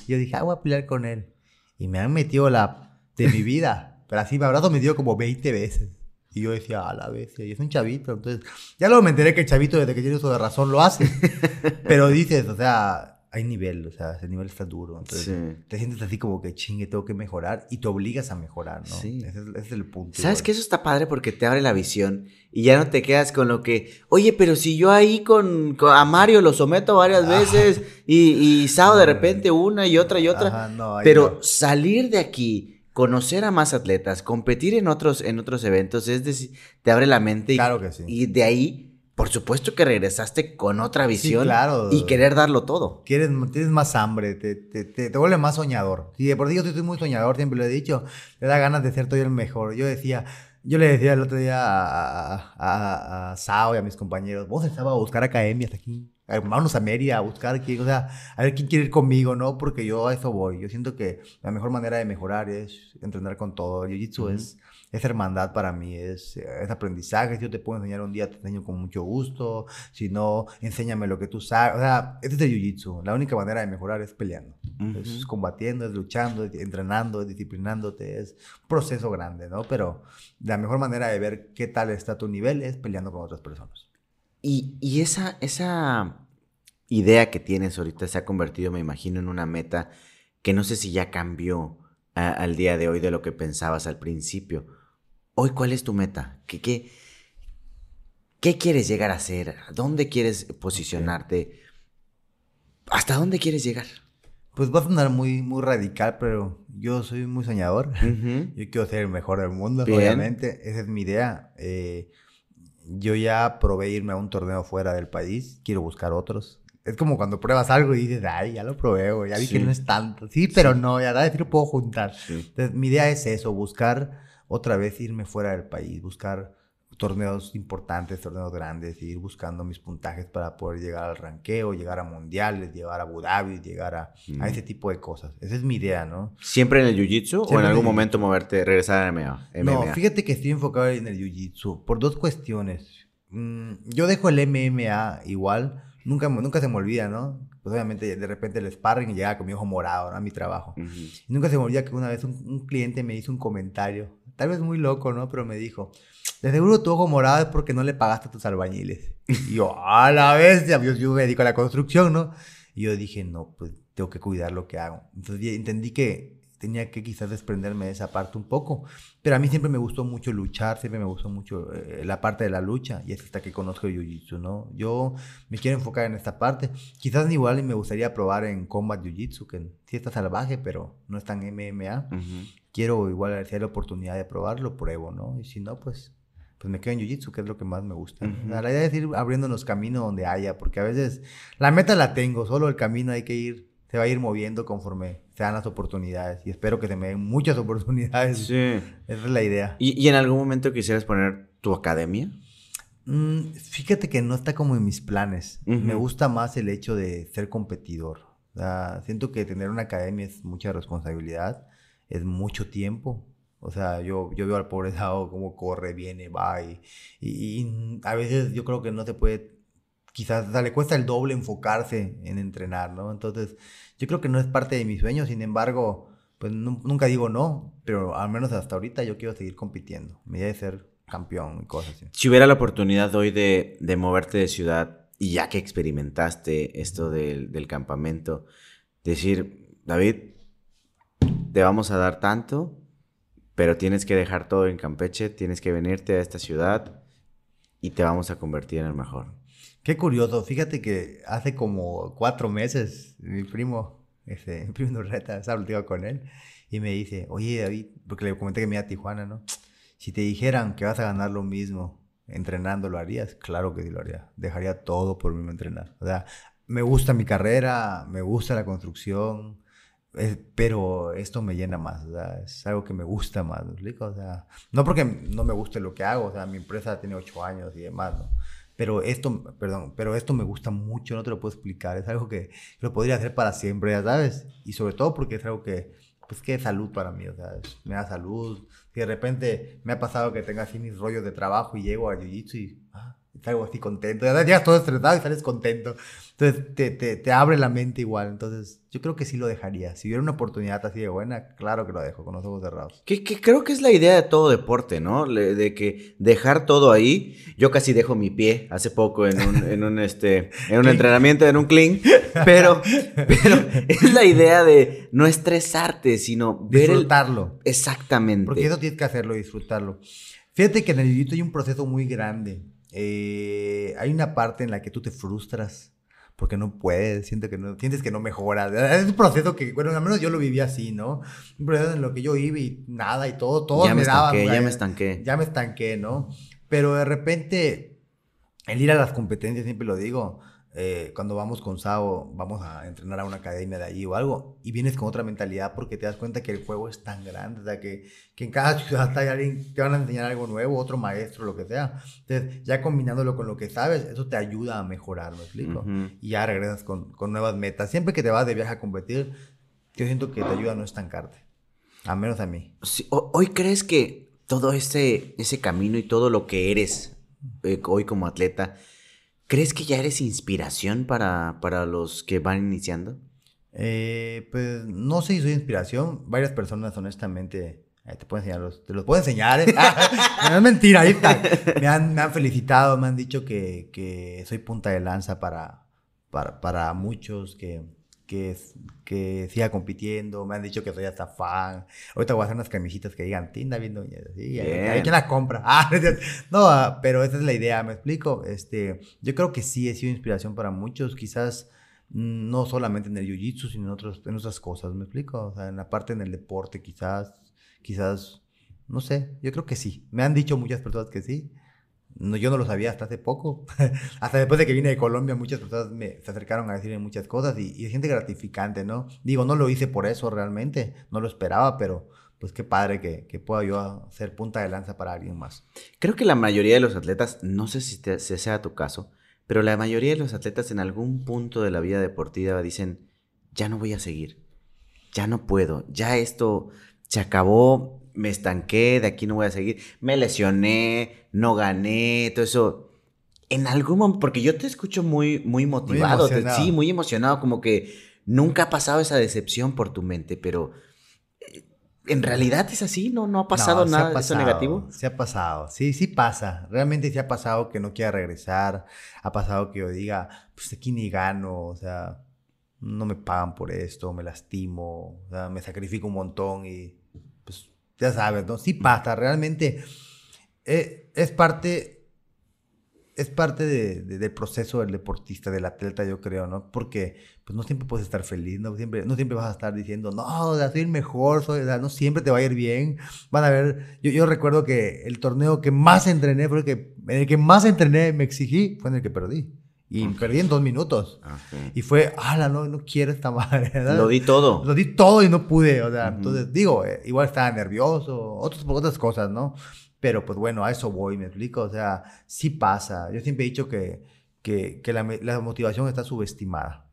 Yo dije, ah, voy a pelear con él. Y me han metido la de mi vida. Pero así, me abrazo me dio como 20 veces. Y yo decía, a la vez, y es un chavito. Entonces, ya luego me enteré que el chavito desde que tiene uso de razón lo hace. Pero dices, o sea, hay nivel, o sea, ese nivel está duro. Entonces, te sientes así como que chingue, tengo que mejorar y te obligas a mejorar, ¿no? Sí. Ese es, el punto. ¿Sabes que eso está padre porque te abre la visión y ya no te quedas con lo que, oye, pero si yo ahí con, a Mario lo someto varias ah. veces y, y Sao de repente una y otra y otra. pero salir de aquí conocer a más atletas, competir en otros, en otros eventos, es decir, te abre la mente y, claro que sí. y de ahí por supuesto que regresaste con otra visión y querer darlo todo. Quieres, tienes más hambre, te, te, te, vuelve más soñador. Y de por Dios yo estoy muy soñador, siempre lo he dicho. Le da ganas de ser todo el mejor. Yo decía, yo le decía el otro día a, a, Sao y a mis compañeros, vos estaba a buscar academias aquí, vámonos a Mérida a buscar quién, o sea, a ver quién quiere ir conmigo, ¿no? Porque yo a eso voy. Yo siento que la mejor manera de mejorar es entrenar con todo. El Jiu-Jitsu es es hermandad para mí, es, es aprendizaje. Si yo te puedo enseñar un día, te enseño con mucho gusto. Si no, enséñame lo que tú sabes. O sea, este es el jiu-jitsu. La única manera de mejorar es peleando. Es combatiendo, es luchando, es entrenando, es disciplinándote. Es un proceso grande, ¿no? Pero la mejor manera de ver qué tal está tu nivel es peleando con otras personas. Y, y esa, esa idea que tienes ahorita se ha convertido, me imagino, en una meta que no sé si ya cambió al día de hoy de lo que pensabas al principio. Hoy, ¿cuál es tu meta? ¿Qué, qué, qué quieres llegar a ser? ¿Dónde quieres posicionarte? ¿Hasta dónde quieres llegar? Pues va a sonar muy, muy radical, pero yo soy muy soñador. Yo quiero ser el mejor del mundo, obviamente. Esa es mi idea. Eh, yo ya probé irme a un torneo fuera del país. Quiero buscar otros. Es como cuando pruebas algo y dices, ay, ya lo probé, ya vi que no es tanto. Sí, pero no, ya decir lo puedo juntar. Entonces, mi idea es eso, buscar otra vez irme fuera del país, buscar torneos importantes, torneos grandes, ir buscando mis puntajes para poder llegar al ranqueo, llegar a mundiales, llegar a Abu Dhabi, llegar a, a, ese tipo de cosas. Esa es mi idea, ¿no? ¿Siempre en el Jiu-Jitsu o en algún momento moverte, regresar a MMA? No, fíjate que estoy enfocado en el Jiu-Jitsu por dos cuestiones. Mm, yo dejo el MMA igual, nunca, nunca se me olvida, ¿no? Pues obviamente de repente el sparring llegaba con mi ojo morado ¿no? a mi trabajo. nunca se me olvida que una vez un cliente me hizo un comentario tal vez muy loco, ¿no? Pero me dijo, de seguro tu ojo morado es porque no le pagaste a tus albañiles. Y yo, a la bestia, yo, yo me dedico a la construcción, ¿no? Y yo dije, no, pues tengo que cuidar lo que hago. Entonces entendí que tenía que quizás desprenderme de esa parte un poco. Pero a mí siempre me gustó mucho luchar, siempre me gustó mucho eh, la parte de la lucha. Y es hasta que conozco Jiu-Jitsu, ¿no? Yo me quiero enfocar en esta parte. Quizás igual me gustaría probar en Combat Jiu-Jitsu, que sí está salvaje, pero no es tan MMA quiero igual, si hay la oportunidad de probarlo, pruebo, ¿no? Y si no, pues, pues me quedo en Jiu-Jitsu, que es lo que más me gusta. La idea es ir abriéndonos camino donde haya, porque a veces la meta la tengo, solo el camino hay que ir, se va a ir moviendo conforme se dan las oportunidades. Y espero que se me den muchas oportunidades. Sí. Esa es la idea. ¿Y, en algún momento quisieras poner tu academia? Mm, fíjate que no está como en mis planes. Me gusta más el hecho de ser competidor. siento que tener una academia es mucha responsabilidad es mucho tiempo. O sea, yo, yo veo al pobre Sao cómo corre, viene, va y, y, a veces yo creo que no se puede quizás le cuesta el doble enfocarse en entrenar, ¿no? Entonces, yo creo que no es parte de mi sueño, sin embargo, pues nunca digo no, pero al menos hasta ahorita yo quiero seguir compitiendo. Me de ser campeón y cosas así. Si hubiera la oportunidad hoy de, de moverte de ciudad y ya que experimentaste esto del, del campamento, decir, David, te vamos a dar tanto, pero tienes que dejar todo en Campeche, tienes que venirte a esta ciudad y te vamos a convertir en el mejor. Qué curioso, fíjate que hace como cuatro meses mi primo, ese, mi primo Norreta, estaba con él y me dice, oye David, porque le comenté que me iba a Tijuana, ¿no? Si te dijeran que vas a ganar lo mismo entrenando, ¿lo harías? Claro que sí lo haría. Dejaría todo por mí entrenar. O sea, me gusta mi carrera, me gusta la construcción, pero esto me llena más, o sea, es algo que me gusta más, ¿me explico? O sea, no porque no me guste lo que hago, o sea, mi empresa tiene ocho años y demás, ¿no? Pero esto, perdón, pero esto me gusta mucho, no te lo puedo explicar, es algo que lo podría hacer para siempre, ya sabes, y sobre todo porque es algo que, pues, que es salud para mí, sea, me da salud, si de repente me ha pasado que tenga así mis rollos de trabajo y llego a Jiu-Jitsu y, salgo así contento. Ya llegas todo estresado y sales contento. Entonces te, te, te, abre la mente igual. Entonces yo creo que sí lo dejaría. Si hubiera una oportunidad así de buena, claro que lo dejo con los ojos cerrados. Que, que creo que es la idea de todo deporte, ¿no? de que dejar todo ahí. Yo casi dejo mi pie hace poco en un, en un, este, en un entrenamiento, en un clean. Pero, pero es la idea de no estresarte, sino ver disfrutarlo. Exactamente. Porque eso tienes que hacerlo, disfrutarlo. Fíjate que en el jiu hay un proceso muy grande eh, hay una parte en la que tú te frustras porque no puedes, sientes que no, sientes que no mejoras. Es un proceso que, bueno, al menos yo lo viví así, ¿no? Un proceso en lo que yo iba y nada y todo, todo ya me, estanqué, Ya me estanqué. Ya me estanqué, ¿no? Pero de repente, el ir a las competencias, siempre lo digo, eh, cuando vamos con Sao, vamos a entrenar a una academia de allí o algo, y vienes con otra mentalidad porque te das cuenta que el juego es tan grande, o sea, que, que en cada ciudad hay alguien, te van a enseñar algo nuevo, otro maestro, lo que sea. Entonces, ya combinándolo con lo que sabes, eso te ayuda a mejorar, ¿me explico? Y ya regresas con, con, nuevas metas. Siempre que te vas de viaje a competir, yo siento que te ayuda a no estancarte, al menos a mí. hoy crees que todo ese, ese camino y todo lo que eres eh, hoy como atleta, ¿Crees que ya eres inspiración para, para los que van iniciando? Eh, pues no sé si soy inspiración. Varias personas, honestamente, te puedo enseñar, te los puedo enseñar. ¿eh? no es mentira, ahí está. Me han, me han felicitado, me han dicho que, que soy punta de lanza para, para, para muchos, que, que, que siga compitiendo, me han dicho que soy hasta fan. Ahorita voy a hacer unas camisetas que digan Tinda viendo ¿sí? hay quien la compra. Ah, no, ah, pero esa es la idea, me explico. Este, yo creo que sí he sido inspiración para muchos, quizás mm, no solamente en el jiu-jitsu, sino en, otros, en otras cosas, me explico. O sea, en la parte en el deporte, quizás, quizás, no sé, yo creo que sí. Me han dicho muchas personas que sí. Yo no lo sabía hasta hace poco. hasta después de que vine de Colombia, muchas personas me, se acercaron a decirme muchas cosas y, es gente gratificante, ¿no? Digo, no lo hice por eso realmente, no lo esperaba, pero pues qué padre que, que pueda yo ser punta de lanza para alguien más. Creo que la mayoría de los atletas, no sé si, si sea tu caso, pero la mayoría de los atletas en algún punto de la vida deportiva dicen, ya no voy a seguir, ya no puedo, ya esto se acabó, me estanqué, de aquí no voy a seguir, me lesioné, no gané, todo eso. En algún momento, porque yo te escucho muy, muy motivado, sí, muy emocionado, como que nunca ha pasado esa decepción por tu mente, pero eh, en realidad es así, no, no ha pasado nada eso negativo. Se ha pasado, sí, sí pasa, realmente sí ha pasado que no quiera regresar, ha pasado que yo diga, pues aquí ni gano, o sea, no me pagan por esto, me lastimo, o sea, me sacrifico un montón y ya sabes, ¿no? Sí pasa, realmente eh, es parte es parte de, del proceso del deportista, del atleta, yo creo, ¿no? Porque pues no siempre puedes estar feliz, no siempre, no siempre vas a estar diciendo, no, soy el mejor, soy, no siempre te va a ir bien. Van a ver, yo, yo recuerdo que el torneo que más entrené, fue el que, en el que más entrené, me exigí, fue en el que perdí. Y perdí en dos minutos. Y fue, ala, no, no quiero esta madre. Lo di todo. Lo di todo y no pude. O sea, entonces digo, eh, igual estaba nervioso, otras, otras cosas, ¿no? Pero pues bueno, a eso voy, me explico. O sea, sí pasa. Yo siempre he dicho que, que, que la, la, motivación está subestimada.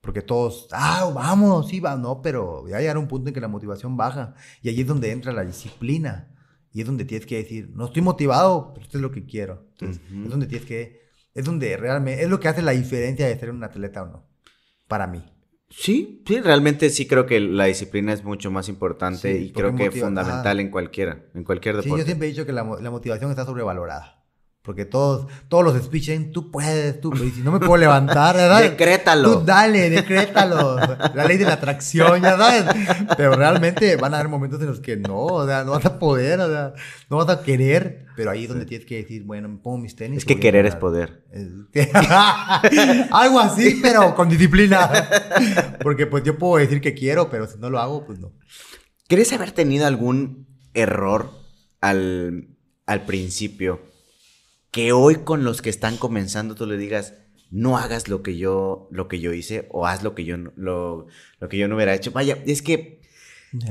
Porque todos, ah, vamos, sí, va, no, pero ya llegar un punto en que la motivación baja. Y allí es donde entra la disciplina. Y es donde tienes que decir, no estoy motivado, pero esto es lo que quiero. Entonces, es donde tienes que es donde realmente, es lo que hace la diferencia de ser un atleta o no, para mí. Sí, sí, realmente sí creo que la disciplina es mucho más importante y creo que es fundamental en cualquiera, en cualquier deporte. Sí, yo siempre he dicho que la, la motivación está sobrevalorada. Porque todos, todos los speeches, tú puedes, tú, y si no me puedo levantar, ¿verdad? Decrétalo. Tú dale, decrétalo. La ley de la atracción, ya sabes. Pero realmente van a haber momentos en los que no, o sea, no vas a poder, o sea, no vas a querer. Pero ahí es donde tienes que decir, bueno, me pongo mis tenis. Es que querer es poder. Algo así, pero con disciplina. Porque pues yo puedo decir que quiero, pero si no lo hago, pues no. ¿Quieres haber tenido algún error al, al principio? Que hoy con los que están comenzando tú le digas, no hagas lo que yo, lo que yo hice o haz lo que yo, lo, lo que yo no hubiera hecho. Vaya, es que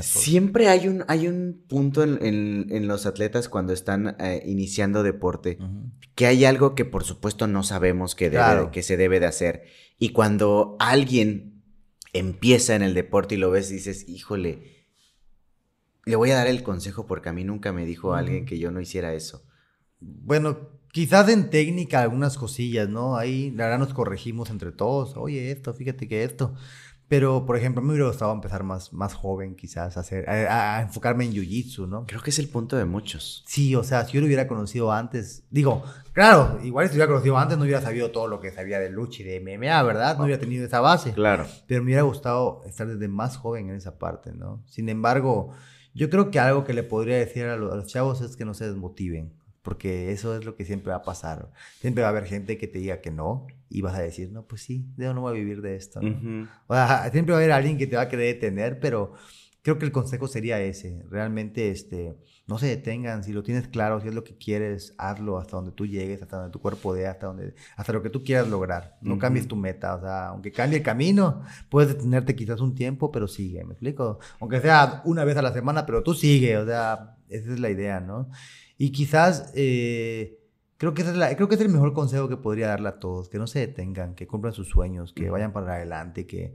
siempre hay un, hay un punto en, los atletas cuando están eh, iniciando deporte que hay algo que por supuesto no sabemos que, debe, que se debe de hacer. Y cuando alguien empieza en el deporte y lo ves, dices, híjole, le voy a dar el consejo porque a mí nunca me dijo alguien que yo no hiciera eso. Bueno, Quizás en técnica algunas cosillas, ¿no? Ahí la verdad nos corregimos entre todos. Oye, esto, fíjate que esto. Pero, por ejemplo, me hubiera gustado empezar más, más joven, quizás, a, hacer, a, enfocarme en Jiu-Jitsu, ¿no? Creo que es el punto de muchos. Sí, o sea, si yo lo hubiera conocido antes, digo, claro, igual si lo hubiera conocido antes no hubiera sabido todo lo que sabía de lucha y de MMA, ¿verdad? No hubiera tenido esa base. Claro. Pero me hubiera gustado estar desde más joven en esa parte, ¿no? Sin embargo, yo creo que algo que le podría decir a los, a los chavos es que no se desmotiven porque eso es lo que siempre va a pasar. Siempre va a haber gente que te diga que no y vas a decir, no, pues sí, yo no voy a vivir de esto. o sea, siempre va a haber alguien que te va a querer detener, pero creo que el consejo sería ese. Realmente, este, no se detengan. Si lo tienes claro, si es lo que quieres, hazlo hasta donde tú llegues, hasta donde tu cuerpo dé, hasta, donde, hasta lo que tú quieras lograr. No cambies tu meta. O sea, aunque cambie el camino, puedes detenerte quizás un tiempo, pero sigue. ¿Me explico? Aunque sea una vez a la semana, pero tú sigue. O sea, esa es la idea, ¿no? Y quizás eh, creo, que es creo que es el mejor consejo que podría darle a todos, que no se detengan, que cumplan sus sueños, que vayan para adelante, que,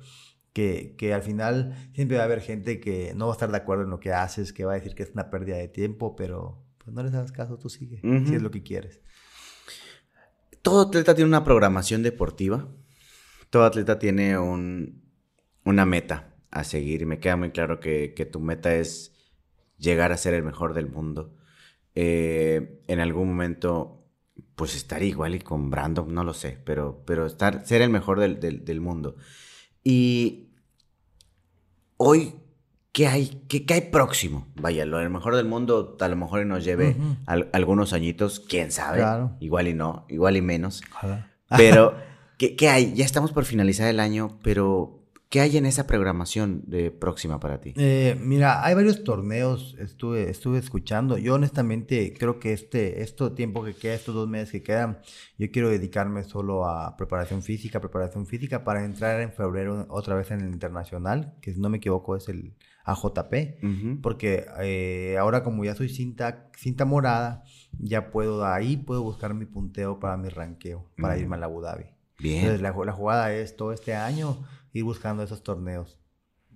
que, que, al final siempre va a haber gente que no va a estar de acuerdo en lo que haces, que va a decir que es una pérdida de tiempo, pero pues no les hagas caso, tú sigue, si es lo que quieres. Todo atleta tiene una programación deportiva, todo atleta tiene un, una meta a seguir y me queda muy claro que, que tu meta es llegar a ser el mejor del mundo. Eh, en algún momento, pues estar igual y con Brandon, no lo sé, pero, pero estar, ser el mejor del, mundo. Y hoy, ¿qué hay, qué, hay próximo? Vaya, lo del mejor del mundo a lo mejor nos lleve algunos añitos, quién sabe, igual y no, igual y menos. Pero, ¿qué, ¿qué hay? Ya estamos por finalizar el año, pero ¿Qué hay en esa programación de próxima para ti? Eh, mira, hay varios torneos, estuve, estuve escuchando. Yo honestamente creo que este, este tiempo que queda, estos dos meses que quedan, yo quiero dedicarme solo a preparación física, preparación física para entrar en febrero otra vez en el internacional, que si no me equivoco es el AJP, porque eh, ahora como ya soy cinta, cinta morada, ya puedo, ahí puedo buscar mi punteo para mi ranqueo, para irme a la Abu Dhabi. Bien. Entonces la, la jugada es todo este año ir buscando esos torneos.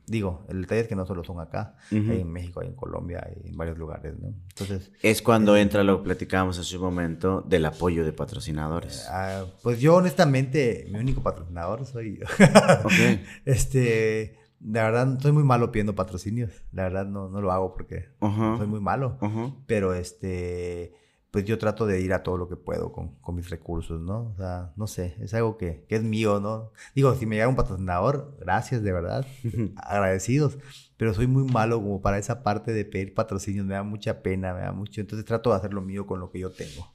Digo, el detalle es que no solo son acá, hay en México, hay en Colombia, hay en varios lugares, ¿no? Entonces... Es cuando entra lo que platicábamos hace un momento del apoyo de patrocinadores. Ah, pues yo honestamente, mi único patrocinador soy yo. Este, la verdad, soy muy malo pidiendo patrocinios. La verdad, no, no lo hago porque soy muy malo. Pero este pues yo trato de ir a todo lo que puedo con, con mis recursos, ¿no? O sea, no sé, es algo que, que, es mío, ¿no? Digo, si me llega un patrocinador, gracias, de verdad, agradecidos, pero soy muy malo como para esa parte de pedir patrocinios, me da mucha pena, me da mucho, entonces trato de hacer lo mío con lo que yo tengo.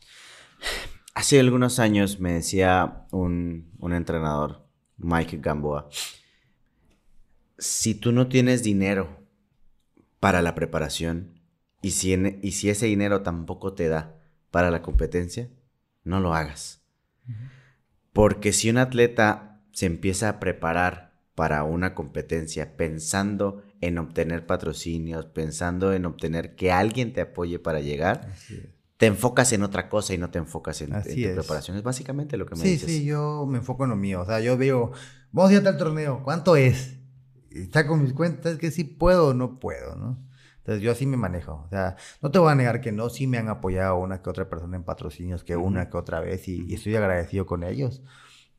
Hace algunos años me decía un, un entrenador, Mike Gamboa, si tú no tienes dinero para la preparación y si, y si ese dinero tampoco te da para la competencia, no lo hagas. Porque si un atleta se empieza a preparar para una competencia pensando en obtener patrocinios, pensando en obtener que alguien te apoye para llegar, te enfocas en otra cosa y no te enfocas en, tu preparación. Es básicamente lo que me dices. Sí, sí, yo me enfoco en lo mío. O sea, yo veo, vamos a ir al torneo, ¿cuánto es? Está con mis cuentas, que sí puedo o no puedo, ¿no? Entonces yo así me manejo. O sea, no te voy a negar que no, sí me han apoyado una que otra persona en patrocinios, que una que otra vez, y, estoy agradecido con ellos.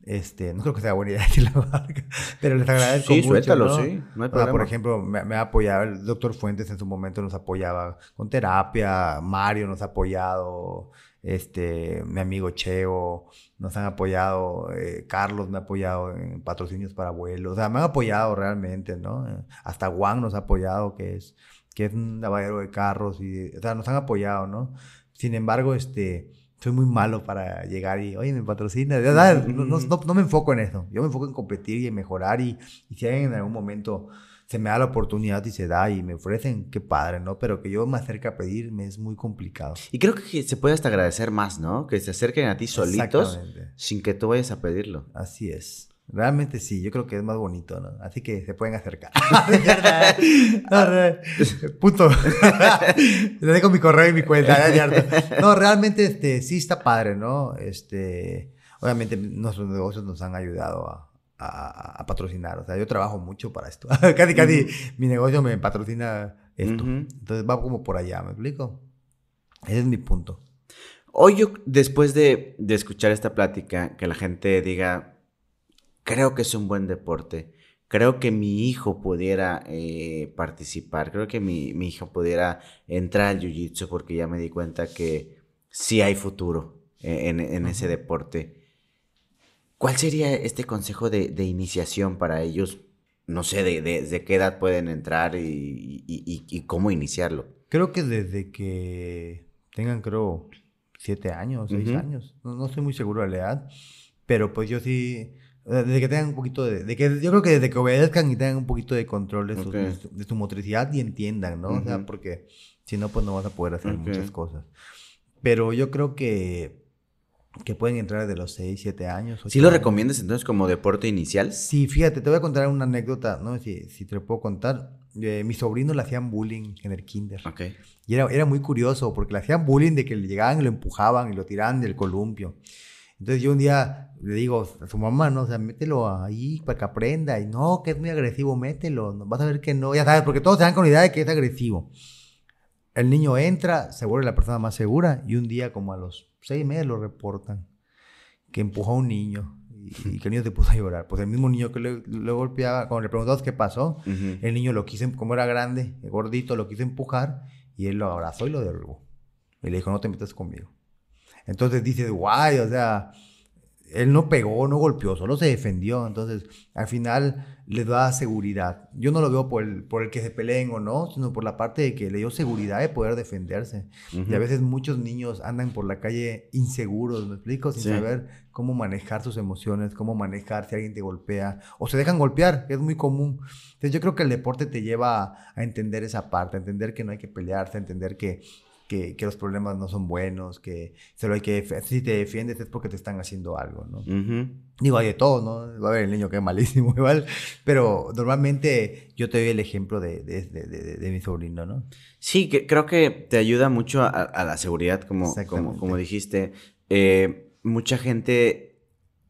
Este, no creo que sea buena idea decir la marca, pero les agradezco sí, mucho. Suéltalo, sí, no hay problema. por ejemplo, me, me, ha apoyado, el doctor Fuentes en su momento nos apoyaba con terapia, Mario nos ha apoyado, este, mi amigo Cheo, nos han apoyado, eh, Carlos me ha apoyado en patrocinios para vuelos, o sea, me han apoyado realmente, ¿no? Hasta Juan nos ha apoyado, que es, que es un lavadero de carros, y, o sea, nos han apoyado, ¿no? Sin embargo, este, soy muy malo para llegar y, oye, me patrocina, no, no, no, me enfoco en eso, yo me enfoco en competir y en mejorar y, y si hay en algún momento se me da la oportunidad y se da y me ofrecen, qué padre, ¿no? Pero que yo me acerque a pedirme es muy complicado. Y creo que se puede hasta agradecer más, ¿no? Que se acerquen a ti solitos sin que tú vayas a pedirlo. Así es. Realmente sí, yo creo que es más bonito, ¿no? Así que se pueden acercar. Punto. Le dejo mi correo y mi cuenta. No, realmente este, sí está padre, ¿no? Este, obviamente nuestros negocios nos han ayudado a, a, patrocinar. O sea, yo trabajo mucho para esto. casi, casi mi negocio me patrocina esto. Entonces va como por allá, ¿me explico? Ese es mi punto. Hoy yo, después de, escuchar esta plática, que la gente diga, creo que es un buen deporte, creo que mi hijo pudiera eh, participar, creo que mi, hijo pudiera entrar al Jiu-Jitsu porque ya me di cuenta que sí hay futuro eh, en, ese deporte. ¿Cuál sería este consejo de, iniciación para ellos? No sé, de, qué edad pueden entrar y, cómo iniciarlo. Creo que desde que tengan, creo, siete años, seis años. No, estoy muy seguro de la edad, pero pues yo sí, desde que tengan un poquito de, que yo creo que desde que obedezcan y tengan un poquito de control de, su, motricidad y entiendan, ¿no? O sea, porque si no, pues no vas a poder hacer muchas cosas. Pero yo creo que que pueden entrar de los 6, 7 años. ¿Sí lo recomiendas entonces como deporte inicial? Sí, fíjate, te voy a contar una anécdota, ¿no? Si, si te lo puedo contar. Eh, mi sobrino le hacían bullying en el kinder. Ok. Y era, era muy curioso porque le hacían bullying de que le llegaban y lo empujaban y lo tiraban del columpio. Entonces yo un día le digo a su mamá, ¿no? O sea, mételo ahí para que aprenda. Y no, que es muy agresivo, mételo. Vas a ver que no. Ya sabes, porque todos se dan con la idea de que es agresivo. El niño entra, se vuelve la persona más segura y un día como a los seis meses lo reportan, que empujó a un niño y, que el niño se puso a llorar. Pues el mismo niño que le, golpeaba, cuando le preguntamos qué pasó, el niño lo quiso, como era grande, gordito, lo quiso empujar y él lo abrazó y lo derrubó. Y le dijo, no te metas conmigo. Entonces dice, guay, o sea, él no pegó, no golpeó, solo se defendió. Entonces, al final les da seguridad. Yo no lo veo por el, por el que se peleen o no, sino por la parte de que le dio seguridad de poder defenderse. Y a veces muchos niños andan por la calle inseguros, ¿me explico? Sin saber cómo manejar sus emociones, cómo manejar si alguien te golpea o se dejan golpear, que es muy común. Entonces, yo creo que el deporte te lleva a entender esa parte, a entender que no hay que pelearse, a entender que que, los problemas no son buenos, que solo hay que, si te defiendes es porque te están haciendo algo, ¿no? Digo, hay de todo, ¿no? Va a haber el niño que es malísimo igual, pero normalmente yo te doy el ejemplo de, de, de, mi sobrino, ¿no? Sí, que, creo que te ayuda mucho a, la seguridad, como, como, como dijiste. Eh, mucha gente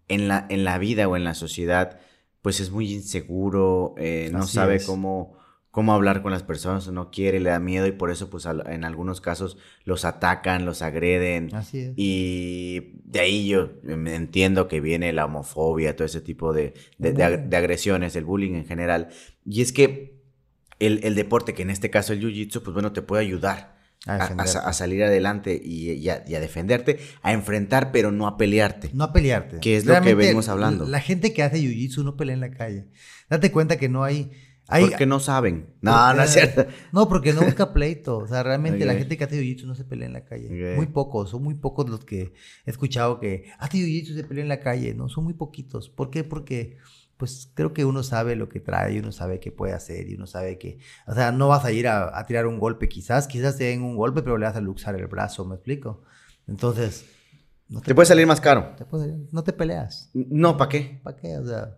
en la, en la vida o en la sociedad, pues es muy inseguro, eh, no sabe cómo cómo hablar con las personas, no quiere, le da miedo y por eso pues en algunos casos los atacan, los agreden. Así es. Y de ahí yo entiendo que viene la homofobia, todo ese tipo de, de, agresiones, el bullying en general. Y es que el, deporte, que en este caso el Jiu-Jitsu, pues bueno, te puede ayudar. A, salir adelante y, a, defenderte, a enfrentar, pero no a pelearte. No a pelearte. Que es lo que venimos hablando. La gente que hace jiu-jitsu no pelea en la calle. Date cuenta que no hay, porque no saben. No, no es cierto. No, porque no busca pleito. O sea, realmente la gente que hace jiu-jitsu no se pelea en la calle. Muy pocos, son muy pocos los que he escuchado que hace jiu-jitsu se pelea en la calle. No, son muy poquitos. ¿Por qué? Porque pues creo que uno sabe lo que trae, y uno sabe qué puede hacer y uno sabe que, o sea, no vas a ir a, tirar un golpe quizás, quizás te den un golpe, pero le vas a luxar el brazo, ¿me explico? Entonces... No te, puede salir más caro. no te peleas. No, ¿para qué? ¿Para qué? O sea...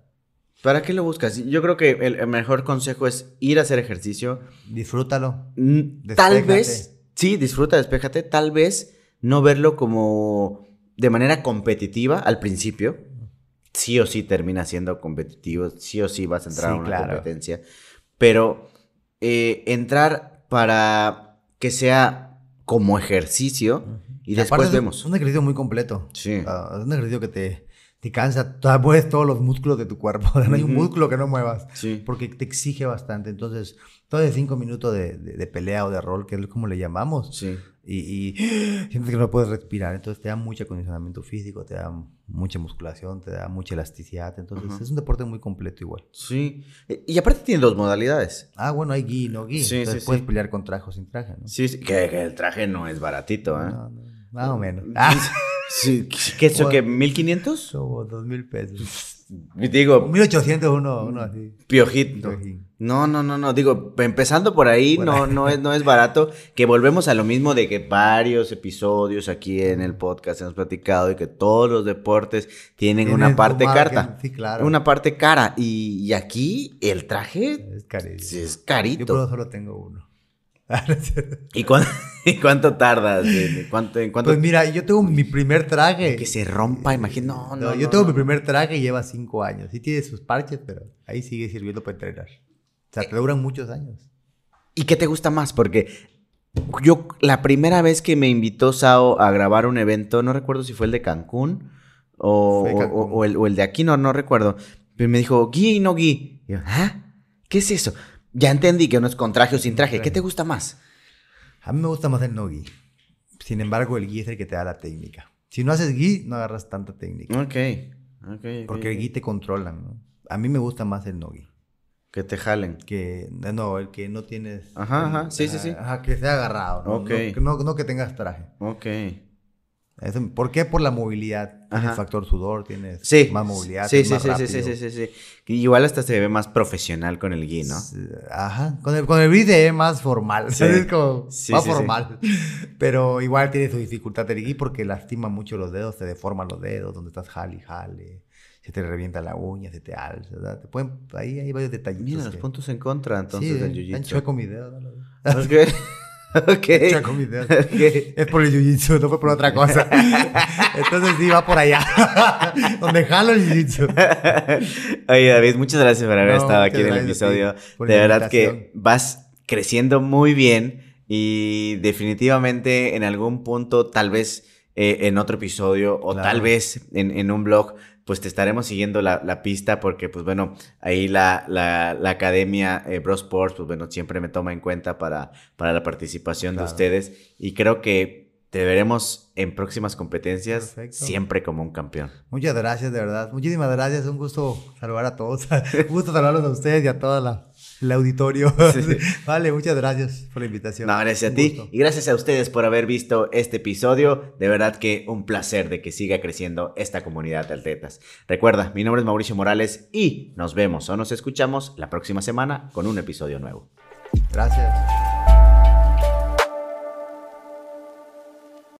¿Para qué lo buscas? Yo creo que el, mejor consejo es ir a hacer ejercicio. Disfrútalo. Tal vez, sí, disfruta, despéjate. Tal vez no verlo como de manera competitiva al principio. Sí o sí termina siendo competitivo, sí o sí vas a entrar a una competencia. Pero eh, entrar para que sea como ejercicio y, después es vemos. Es un ejercicio muy completo. Sí. Ah, es un ejercicio que te, te cansa, te mueves todos los músculos de tu cuerpo. No hay un músculo que no muevas. Sí. Porque te exige bastante. Entonces, todo de cinco minutos de, de- de pelea o de rol, que es como le llamamos, Sí. y, y sientes que no puedes respirar. Entonces, te da mucho acondicionamiento físico, te da mucha musculación, te da mucha elasticidad. Entonces, Ajá. es un deporte muy completo igual. Sí. Y aparte tiene dos modalidades. Ah, bueno, hay gi, no gi. Sí, Entonces, puedes pelear con traje o sin traje, ¿no? Sí, sí, Que, que el traje no es baratito, ¿eh? No, no, más o menos. Ah, Sí, ¿Qué eso? ¿Qué? ¿1500? como dos mil pesos. Digo, 1800 uno, uno así. piojito. No, no, no, no. Digo, empezando por ahí, Por no, ahí. no es, no es barato. Que volvemos a lo mismo de que varios episodios aquí en el podcast hemos platicado y que todos los deportes tienen una parte carta. sí, claro. Una parte cara. Y, y aquí el traje Es es Yo carito. eso solo tengo uno. ¿Y, cuán- y cuánto tardas? ¿En cuánto, en cuánto Pues mira, yo tengo mi primer traje. que se rompa? Imagino. No, no, No, yo no, tengo mi primer traje y lleva cinco años. Sí tiene sus parches, pero ahí sigue sirviendo para entrenar. O sea, te duran muchos años. ¿Y qué te gusta más? Porque yo, la primera vez que me invitó Sao a grabar un evento, no recuerdo si fue el de Cancún o, Fue o- Cancún. o- o el, el de aquí, no, no recuerdo. Pero me dijo, Gui, no Gui. Y yo, ¿ah? ¿Qué es eso? Ya entendí que no es con traje o sin traje. ¿Qué te gusta más? A mí me gusta más el no gi. Sin embargo, el gi es el que te da la técnica. Si no haces gi, no agarras tanta técnica. Ok. ok, ok, Porque el ok. gi te controlan, ¿no? A mí me gusta más el no gi. Que te jalen. Que, no, el que no tienes... Ajá, ajá, sí, sí, sí. Ajá, que sea agarrado, ¿no? Ok. No, no, no que tengas traje. Ok. ¿Por qué? Por la movilidad. Tienes Ajá. factor sudor, tienes Sí. más movilidad, Sí, sí, más sí, sí, sí, rápido. sí, sí, sí. Y Igual hasta se ve más profesional con el Gui, ¿no? Ajá. Con el, con el bris se ve más formal. Sí. Es como más formal. Pero igual tiene su dificultad el gui porque lastima mucho los dedos, te deforman los dedos, donde estás jale y jale. Se te revienta la uña, se te alza. ¿verdad? Te pueden, ahí hay varios detallitos. Mira los puntos en contra entonces del eh, jiu-jitsu. chueco mis dedos. ¿no? Ok. Chueco mis dedos. Ok. Es por el jiu-jitsu, no fue por otra cosa. Entonces sí, va por allá. Donde jalo el jiu-jitsu. Oye, David, muchas gracias por haber No, estado aquí en el episodio. De verdad que vas creciendo muy bien y definitivamente en algún punto, tal vez eh, en otro episodio o Claro. tal vez en, en un blog, pues te estaremos siguiendo la, la pista porque, pues bueno, ahí la, la, la academia eh, Bro Sports, pues bueno, siempre me toma en cuenta para, para la participación de ustedes y creo que te veremos en próximas competencias Perfecto. siempre como un campeón. Muchas gracias, de verdad. Muchísimas gracias. Un gusto saludar a todos. Un gusto saludarlos a ustedes y a todo la, el auditorio. Sí. Vale, muchas gracias por la invitación. No, gracias a ti gusto. y gracias a ustedes por haber visto este episodio. De verdad que un placer de que siga creciendo esta comunidad de atletas. Recuerda, mi nombre es Mauricio Morales y nos vemos o nos escuchamos la próxima semana con un episodio nuevo. Gracias.